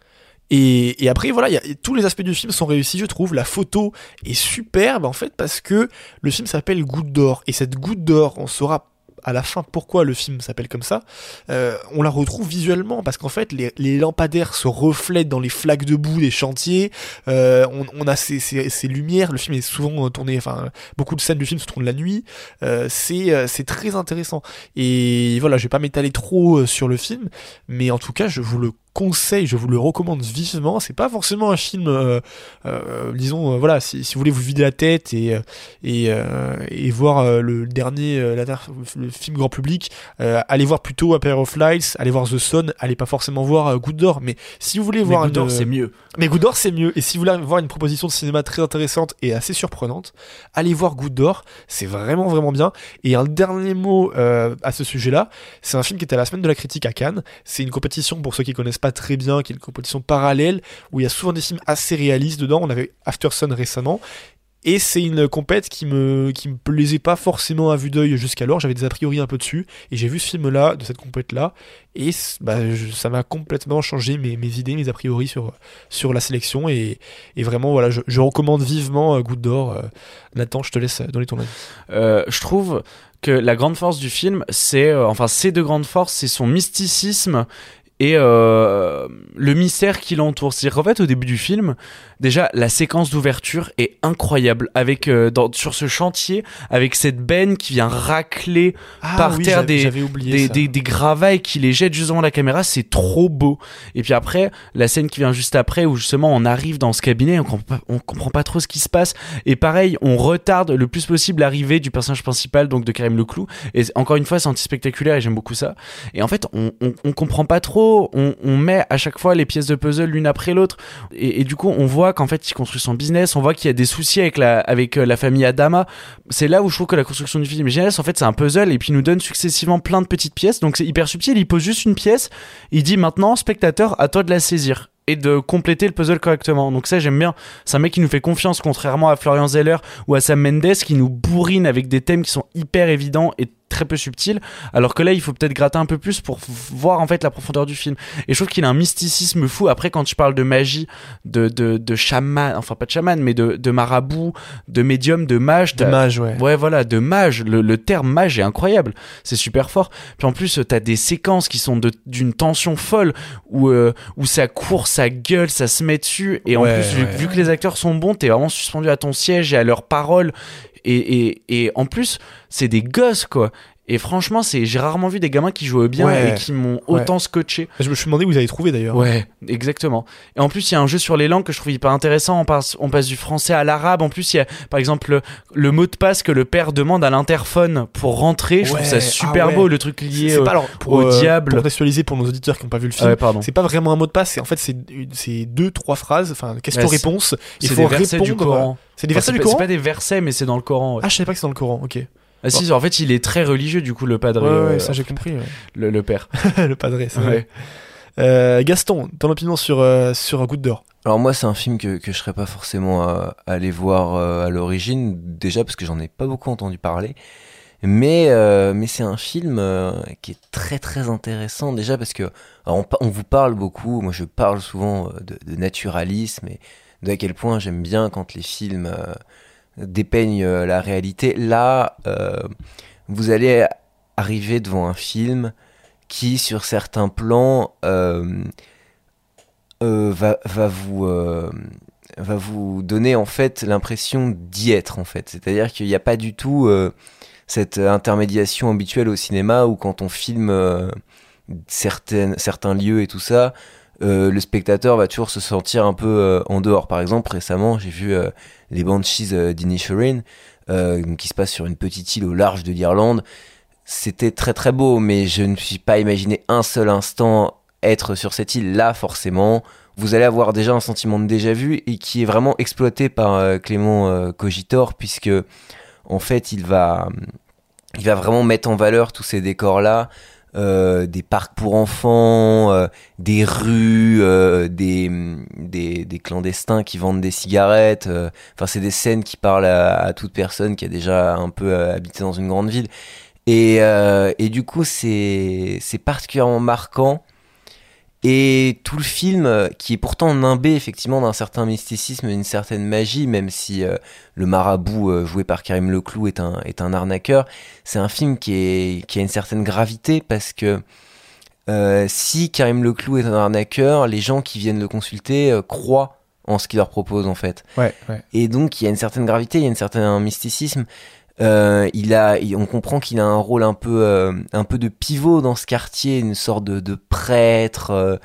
Et, après, voilà, tous les aspects du film sont réussis, je trouve. La photo est superbe, en fait, parce que le film s'appelle Goutte d'or. Et cette goutte d'or, on saura à la fin pourquoi le film s'appelle comme ça, euh, on la retrouve visuellement parce qu'en fait les, lampadaires se reflètent dans les flaques de boue des chantiers, euh, on, a ces, lumières, le film est souvent tourné, enfin beaucoup de scènes du film se tournent la nuit, euh, c'est très intéressant. Et voilà, je vais pas m'étaler trop sur le film, mais en tout cas je vous le conseille, je vous le recommande vivement. C'est pas forcément un film, euh, euh, disons, euh, voilà, si, si vous voulez vous vider la tête et euh, et, euh, et voir le dernier, euh, la dernière- le film grand public, euh, allez voir plutôt A Pair of Lights, allez voir The Son, allez pas forcément voir Goutte d'Or, mais si vous voulez Mais voir une- c'est mieux. Mais Goutte d'Or, c'est mieux. Et si vous voulez voir une proposition de cinéma très intéressante et assez surprenante, allez voir Goutte d'Or. C'est vraiment, vraiment bien. Et un dernier mot euh, à ce sujet-là. C'est un film qui était à la semaine de la critique à Cannes. C'est une compétition, pour ceux qui connaissent pas très bien, qui est une compétition parallèle, où il y a souvent des films assez réalistes dedans. On avait Aftersun récemment. Et c'est une compète qui me, qui me plaisait pas forcément à vue d'œil jusqu'alors. J'avais des a priori un peu dessus. Et j'ai vu ce film-là, de cette compète-là. Et bah, je- ça m'a complètement changé mes, mes idées, mes a priori sur, sur la sélection. Et, et vraiment, voilà, je, je recommande vivement euh, Goutte d'Or. Euh, Nathan, je te laisse donner ton avis. Euh, je trouve que la grande force du film, c'est euh, enfin ces deux grandes forces, c'est son mysticisme et euh, le mystère qui l'entoure. C'est-à-dire qu'en fait, au début du film, déjà la séquence d'ouverture est incroyable avec euh, dans- sur ce chantier avec cette benne qui vient racler Ah par oui, terre des des, ça. des, des gravats et qui les jette juste devant la caméra. C'est trop beau. Et puis après, la scène qui vient juste après où justement on arrive dans ce cabinet, on comprend pas, on comprend pas trop ce qui se passe. Et pareil, on retarde le plus possible l'arrivée du personnage principal, donc de Karim Leclou. Et encore une fois, c'est anti-spectaculaire et j'aime beaucoup ça. Et en fait, on, on, on comprend pas trop. On, met à chaque fois les pièces de puzzle l'une après l'autre. Et, du coup, on voit qu'en fait, il construit son business. On voit qu'il y a des soucis avec la, avec euh, la famille Adama. C'est là où je trouve que la construction du film est géniale. En fait, c'est un puzzle et puis il nous donne successivement plein de petites pièces. Donc c'est hyper subtil. Il pose juste une pièce. Il dit maintenant, spectateur, à toi de la saisir et de compléter le puzzle correctement. Donc ça j'aime bien. C'est un mec qui nous fait confiance contrairement à Florian Zeller ou à Sam Mendes qui nous bourrine avec des thèmes qui sont hyper évidents et très peu subtils. Alors que là il faut peut-être gratter un peu plus pour voir en fait la profondeur du film. Et je trouve qu'il a un mysticisme fou. Après quand tu parles de magie, de, de, de chaman, enfin pas de chaman mais de, de marabout, de médium, de mage. De mage, ouais. Ouais voilà, de mage. Le, le terme mage est incroyable. C'est super fort. Puis en plus t'as des séquences qui sont d'une tension folle où, euh, où ça court, ça gueule, ça se met dessus. Et en Ouais, plus, vu, vu que les acteurs sont bons, t'es vraiment suspendu à ton siège et à leurs paroles. Et, et, et en plus, c'est des gosses, quoi. Et franchement, c'est j'ai rarement vu des gamins qui jouaient bien Ouais. et qui m'ont Ouais. autant scotché. Je me suis demandé où vous avez trouvé d'ailleurs. Ouais, exactement. Et en plus, il y a un jeu sur les langues que je trouve hyper intéressant. On passe, on passe du français à l'arabe. En plus, il y a, par exemple, le, le mot de passe que le père demande à l'interphone pour rentrer. Je Ouais, trouve ça super ah ouais. beau, le truc lié au, pas alors, pour, au euh, diable. Pour contextualiser pour nos auditeurs qui n'ont pas vu le Ah film, ouais, c'est pas vraiment un mot de passe. En fait c'est deux trois phrases, enfin question-réponse. Il C'est faut des versets répondre. du Coran. C'est des versets du Coran. C'est pas des versets, mais c'est dans le Coran. ouais. Ah, je savais pas que c'est dans le Coran. Ok. Ah si, en fait, il est très religieux, du coup, le padre. Ouais, ouais, euh, ça j'ai compris. ouais. le, le père. le padré, c'est Ouais. vrai. Euh, Gaston, ton opinion sur euh, sur Goutte d'or Alors moi c'est un film que, que je serais pas forcément à, à aller voir euh, à l'origine, déjà parce que j'en ai pas beaucoup entendu parler. Mais, euh, mais c'est un film euh, qui est très très intéressant déjà parce que on, vous parle beaucoup, moi je parle souvent euh, de, de naturalisme et de à quel point j'aime bien quand les films euh, dépeignent euh, la réalité. Là, euh, vous allez arriver devant un film qui sur certains plans euh, va, vous donner en fait l'impression d'y être en fait c'est à dire qu'il n'y a pas du tout cette intermédiation habituelle au cinéma où quand on filme certains lieux et tout ça euh, le spectateur va toujours se sentir un peu euh, en dehors par exemple récemment j'ai vu euh, les Banshees d'Inisherin qui se passe sur une petite île au large de l'Irlande c'était très très beau, mais je ne suis pas imaginé un seul instant être sur cette île là forcément. Vous allez avoir déjà un sentiment de déjà vu et qui est vraiment exploité par Clément Cogitor puisque en fait il va il va vraiment mettre en valeur tous ces décors là. Des parcs pour enfants, euh, des rues, euh, des, des, des clandestins qui vendent des cigarettes. euh. Enfin, c'est des scènes qui parlent à, à toute personne qui a déjà un peu euh, habité dans une grande ville. Et, euh, et du coup, c'est particulièrement marquant. Et tout le film, euh, qui est pourtant nimbé effectivement d'un certain mysticisme, d'une certaine magie, même si euh, le marabout euh, joué par Karim Leclou est un, est un arnaqueur, c'est un film qui, est, qui a une certaine gravité parce que euh, si Karim Leclou est un arnaqueur, les gens qui viennent le consulter croient en ce qu'il leur propose en fait. Ouais, ouais. Et donc il y a une certaine gravité, il y a une certain mysticisme. Euh, il a, on comprend qu'il a un rôle un peu, euh, un peu de pivot dans ce quartier, une sorte de, de prêtre. euh,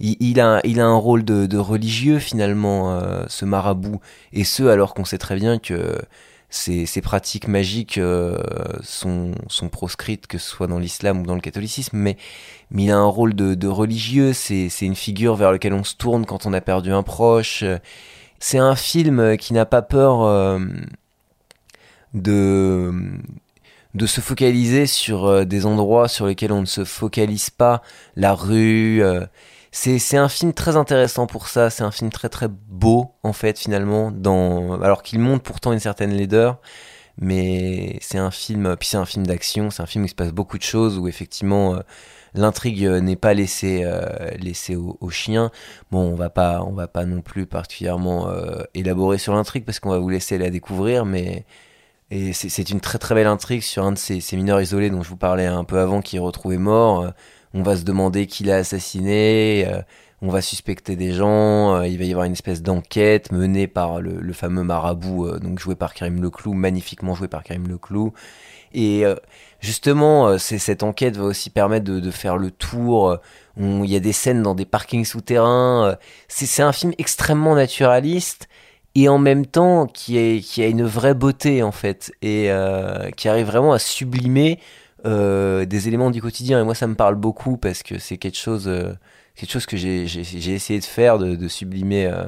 il, il a, il a un rôle de, de religieux finalement, euh, ce marabout. Et ce, alors qu'on sait très bien que ces, ces pratiques magiques euh, sont, sont proscrites, que ce soit dans l'islam ou dans le catholicisme. Mais, mais il a un rôle de, de religieux. C'est, c'est une figure vers laquelle on se tourne quand on a perdu un proche. C'est un film qui n'a pas peur. De, de se focaliser sur euh, des endroits sur lesquels on ne se focalise pas, la rue. euh, c'est, un film très intéressant pour ça, c'est un film très très beau en fait finalement, dans, alors qu'il montre pourtant une certaine laideur, mais c'est un film, puis c'est un film d'action, c'est un film où il se passe beaucoup de choses, où effectivement euh, l'intrigue n'est pas laissée, euh, laissée aux chiens. Bon, on va pas, on va pas non plus particulièrement élaborer sur l'intrigue parce qu'on va vous laisser la découvrir, mais et c'est une très très belle intrigue sur un de ces, mineurs isolés dont je vous parlais un peu avant qui est retrouvé mort. Euh, On va se demander qui l'a assassiné, euh, on va suspecter des gens, euh, il va y avoir une espèce d'enquête menée par le, fameux marabout, donc joué par Karim Leclou, magnifiquement joué par Karim Leclou. Et justement, cette enquête va aussi permettre de, de faire le tour. Il y a des scènes dans des parkings souterrains. c'est un film extrêmement naturaliste et en même temps qui, est, qui a une vraie beauté en fait et euh, qui arrive vraiment à sublimer euh, des éléments du quotidien. Et moi ça me parle beaucoup parce que c'est quelque chose euh, quelque chose que j'ai essayé de faire de, de sublimer euh,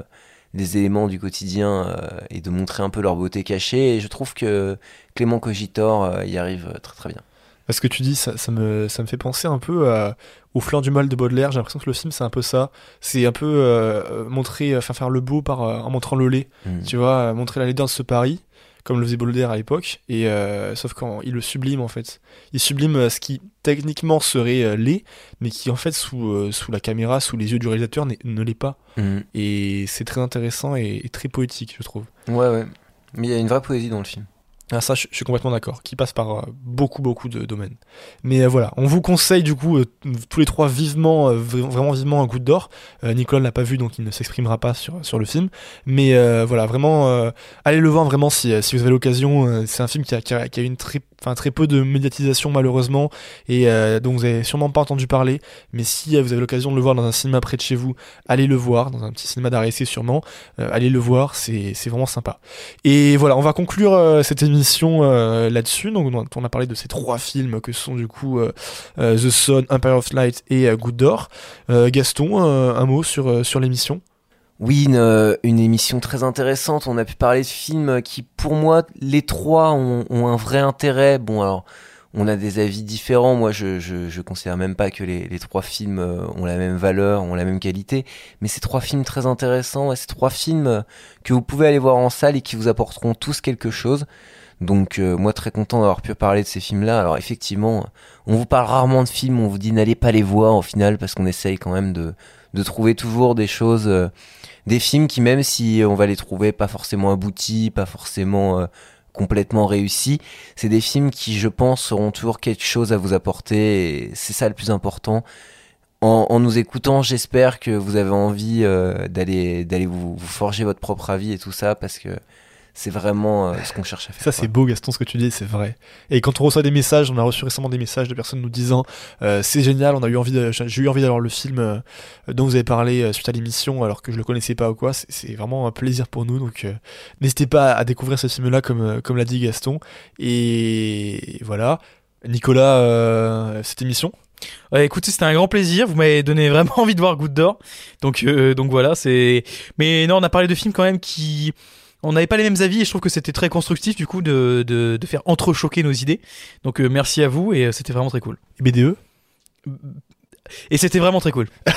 des éléments du quotidien euh, et de montrer un peu leur beauté cachée. Et je trouve que Clément Cogitor euh, y arrive très très bien Ce que tu dis, ça, ça me, ça me fait penser un peu à- au Fleur du mal de Baudelaire. J'ai l'impression que le film, c'est un peu ça. C'est un peu euh, montrer, enfin faire le beau par, euh, en montrant le lait. Mm. Tu vois, euh, montrer la laideur de ce Paris, comme le faisait Baudelaire à l'époque. Et euh, sauf quand il le sublime en fait. Il sublime ce qui techniquement serait laid, mais qui en fait sous, sous la caméra, sous les yeux du réalisateur, ne l'est pas. Mm. Et c'est très intéressant et, et très poétique, je trouve. ouais ouais mais il y a une vraie poésie dans le film Ah, ça, je, suis complètement d'accord, qui passe par euh, beaucoup, beaucoup de domaines. Mais euh, voilà, on vous conseille du coup, euh, tous les trois vivement, euh, vra- vraiment vivement un coup d'or. Nicolas ne l'a pas vu, donc il ne s'exprimera pas sur, sur le film. Mais voilà, vraiment, allez le voir vraiment si, si vous avez l'occasion. C'est un film qui a, qui a, qui a une très, enfin, très peu de médiatisation malheureusement, et euh, dont vous avez sûrement pas entendu parler. Mais si euh, vous avez l'occasion de le voir dans un cinéma près de chez vous, allez le voir, dans un petit cinéma d'arrêt sûrement. Euh, allez le voir, c'est vraiment sympa. Et voilà, on va conclure euh, cette émission euh, là-dessus. Donc, on a, parlé de ces trois films que sont du coup The Sun, Empire of Light et Good. Euh, Gaston, un mot sur, sur l'émission? Oui, une, euh, une émission très intéressante. On a pu parler de films qui, pour moi, les trois ont, un vrai intérêt. Bon, alors, on a des avis différents. Moi, je, je, considère même pas que les, trois films euh, ont la même valeur, ont la même qualité. Mais c'est trois films très intéressants. Et c'est trois films que vous pouvez aller voir en salle et qui vous apporteront tous quelque chose. Donc, euh, moi, très content d'avoir pu parler de ces films-là. Alors, effectivement, on vous parle rarement de films. On vous dit n'allez pas les voir au final parce qu'on essaye quand même de, de trouver toujours des choses. euh, des films qui même si on va les trouver pas forcément aboutis, pas forcément euh, complètement réussis, c'est des films qui je pense auront toujours quelque chose à vous apporter et c'est ça le plus important. En, nous écoutant, j'espère que vous avez envie euh, d'aller vous forger votre propre avis et tout ça parce que c'est vraiment euh, ce qu'on cherche à faire. Ça, c'est beau, Gaston, ce que tu dis, c'est vrai. Et quand on reçoit des messages, on a reçu récemment des messages de personnes nous disant euh, c'est génial, on a eu envie, de- j'ai eu envie d'avoir le film euh, dont vous avez parlé euh, suite à l'émission, alors que je le connaissais pas ou quoi. C'est- C'est vraiment un plaisir pour nous, donc euh, n'hésitez pas à découvrir ce film-là, comme comme l'a dit Gaston. Et voilà, Nicolas, euh, cette émission? Ouais, écoutez, c'était un grand plaisir. Vous m'avez donné vraiment envie de voir Goutte d'Or. Donc, euh, donc voilà, c'est. Mais non, on a parlé de films quand même qui. On n'avait pas les mêmes avis et je trouve que c'était très constructif du coup de, de, de faire entrechoquer nos idées. Donc euh, merci à vous et euh, c'était vraiment très cool. Et BDE Et c'était vraiment très cool.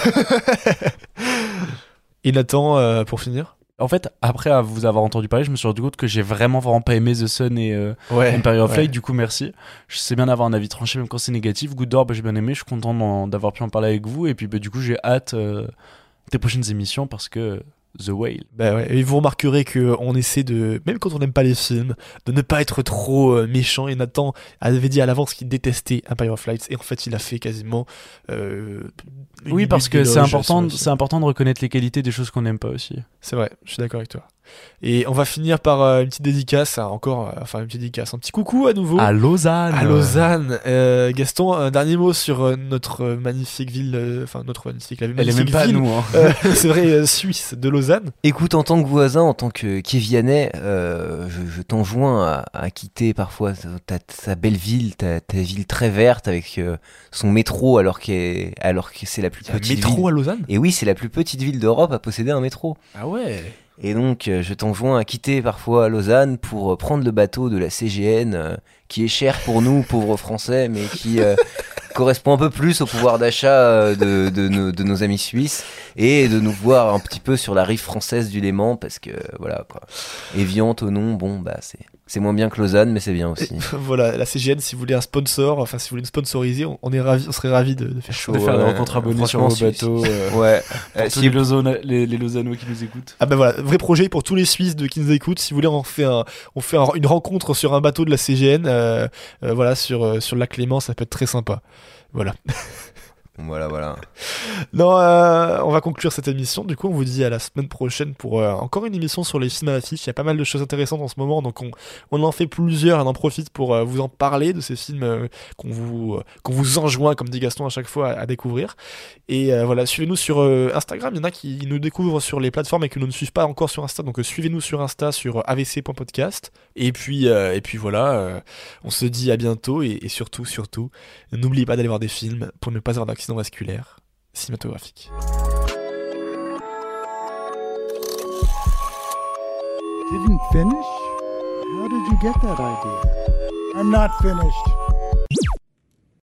Et Nathan, euh, pour finir? En fait, après à vous avoir entendu parler, je me suis rendu compte que j'ai vraiment vraiment pas aimé The Sun et euh, Ouais, Empire of ouais. Light. Du coup, merci. Je sais bien d'avoir un avis tranché même quand c'est négatif. Good Door, bah, j'ai bien aimé. Je suis content d'avoir pu en parler avec vous. Et puis, bah, du coup, j'ai hâte euh, des prochaines émissions parce que The Whale. Ouais, et vous remarquerez que on essaie de, même quand on n'aime pas les films, de ne pas être trop euh, méchant. Et Nathan avait dit à l'avance qu'il détestait Empire of Lights, et en fait, il a fait quasiment. euh, Oui, parce que c'est important, c'est important de reconnaître les qualités des choses qu'on n'aime pas aussi. C'est vrai, je suis d'accord avec toi. Et on va finir par euh, une petite dédicace, à encore, euh, enfin une petite dédicace, un petit coucou à nouveau. À Lausanne. À Lausanne. Euh, Gaston, un dernier mot sur euh, notre magnifique ville, euh, enfin notre magnifique, la Elle est même pas à ville, nous. Hein. euh, c'est vrai, euh, suisse de Lausanne. Écoute, en tant que voisin, en tant que Kévianais, euh, je, je t'enjoins à, à quitter parfois ta, ta belle ville, ta, ta ville très verte avec euh, son métro alors, que c'est la plus a un petite métro ville. à Lausanne? Et oui, c'est la plus petite ville d'Europe à posséder un métro. Ah ouais Et donc, euh, je t'enjoins à quitter parfois Lausanne pour euh, prendre le bateau de la CGN, euh, qui est cher pour nous, pauvres Français, mais qui correspond un peu plus au pouvoir d'achat de, nos, amis suisses, et de nous voir un petit peu sur la rive française du Léman, parce que, voilà, quoi. Evian, Tonon, bon, bah, c'est... C'est moins bien que Lausanne, mais c'est bien aussi. voilà, la CGN, si vous voulez un sponsor, enfin si vous voulez nous sponsoriser, on, on est ravi, on serait ravis de, de faire Chaud, de faire des ouais. rencontres abonnées sur vos bateaux. euh, Ouais. pour Euh, tous si- les, Lausanne- les, les Lausannois qui nous écoutent. Ah ben voilà, vrai projet pour tous les Suisses de qui nous écoutent. Si vous voulez, on fait, un, on fait un- une rencontre sur un bateau de la CGN, euh, euh, voilà, sur, euh, sur le lac Léman, ça peut être très sympa. Voilà. Voilà, voilà. Non, euh, on va conclure cette émission. Du coup, on vous dit à la semaine prochaine pour euh, encore une émission sur les films à l'affiche. Il y a pas mal de choses intéressantes en ce moment, donc on, on en fait plusieurs on en profite pour euh, vous en parler de ces films qu'on vous, qu'on vous enjoint, comme dit Gaston à chaque fois, à, découvrir. Et voilà, suivez-nous sur Instagram. Il y en a qui nous découvrent sur les plateformes et qui ne nous suivent pas encore sur Insta, donc suivez-nous sur Insta sur avc.podcast. Et puis, et puis voilà, on se dit à bientôt et, et surtout, surtout, n'oubliez pas d'aller voir des films pour ne pas avoir d'accident vasculaire cinématographique. Didn't finish? How did you get that idea? I'm not finished.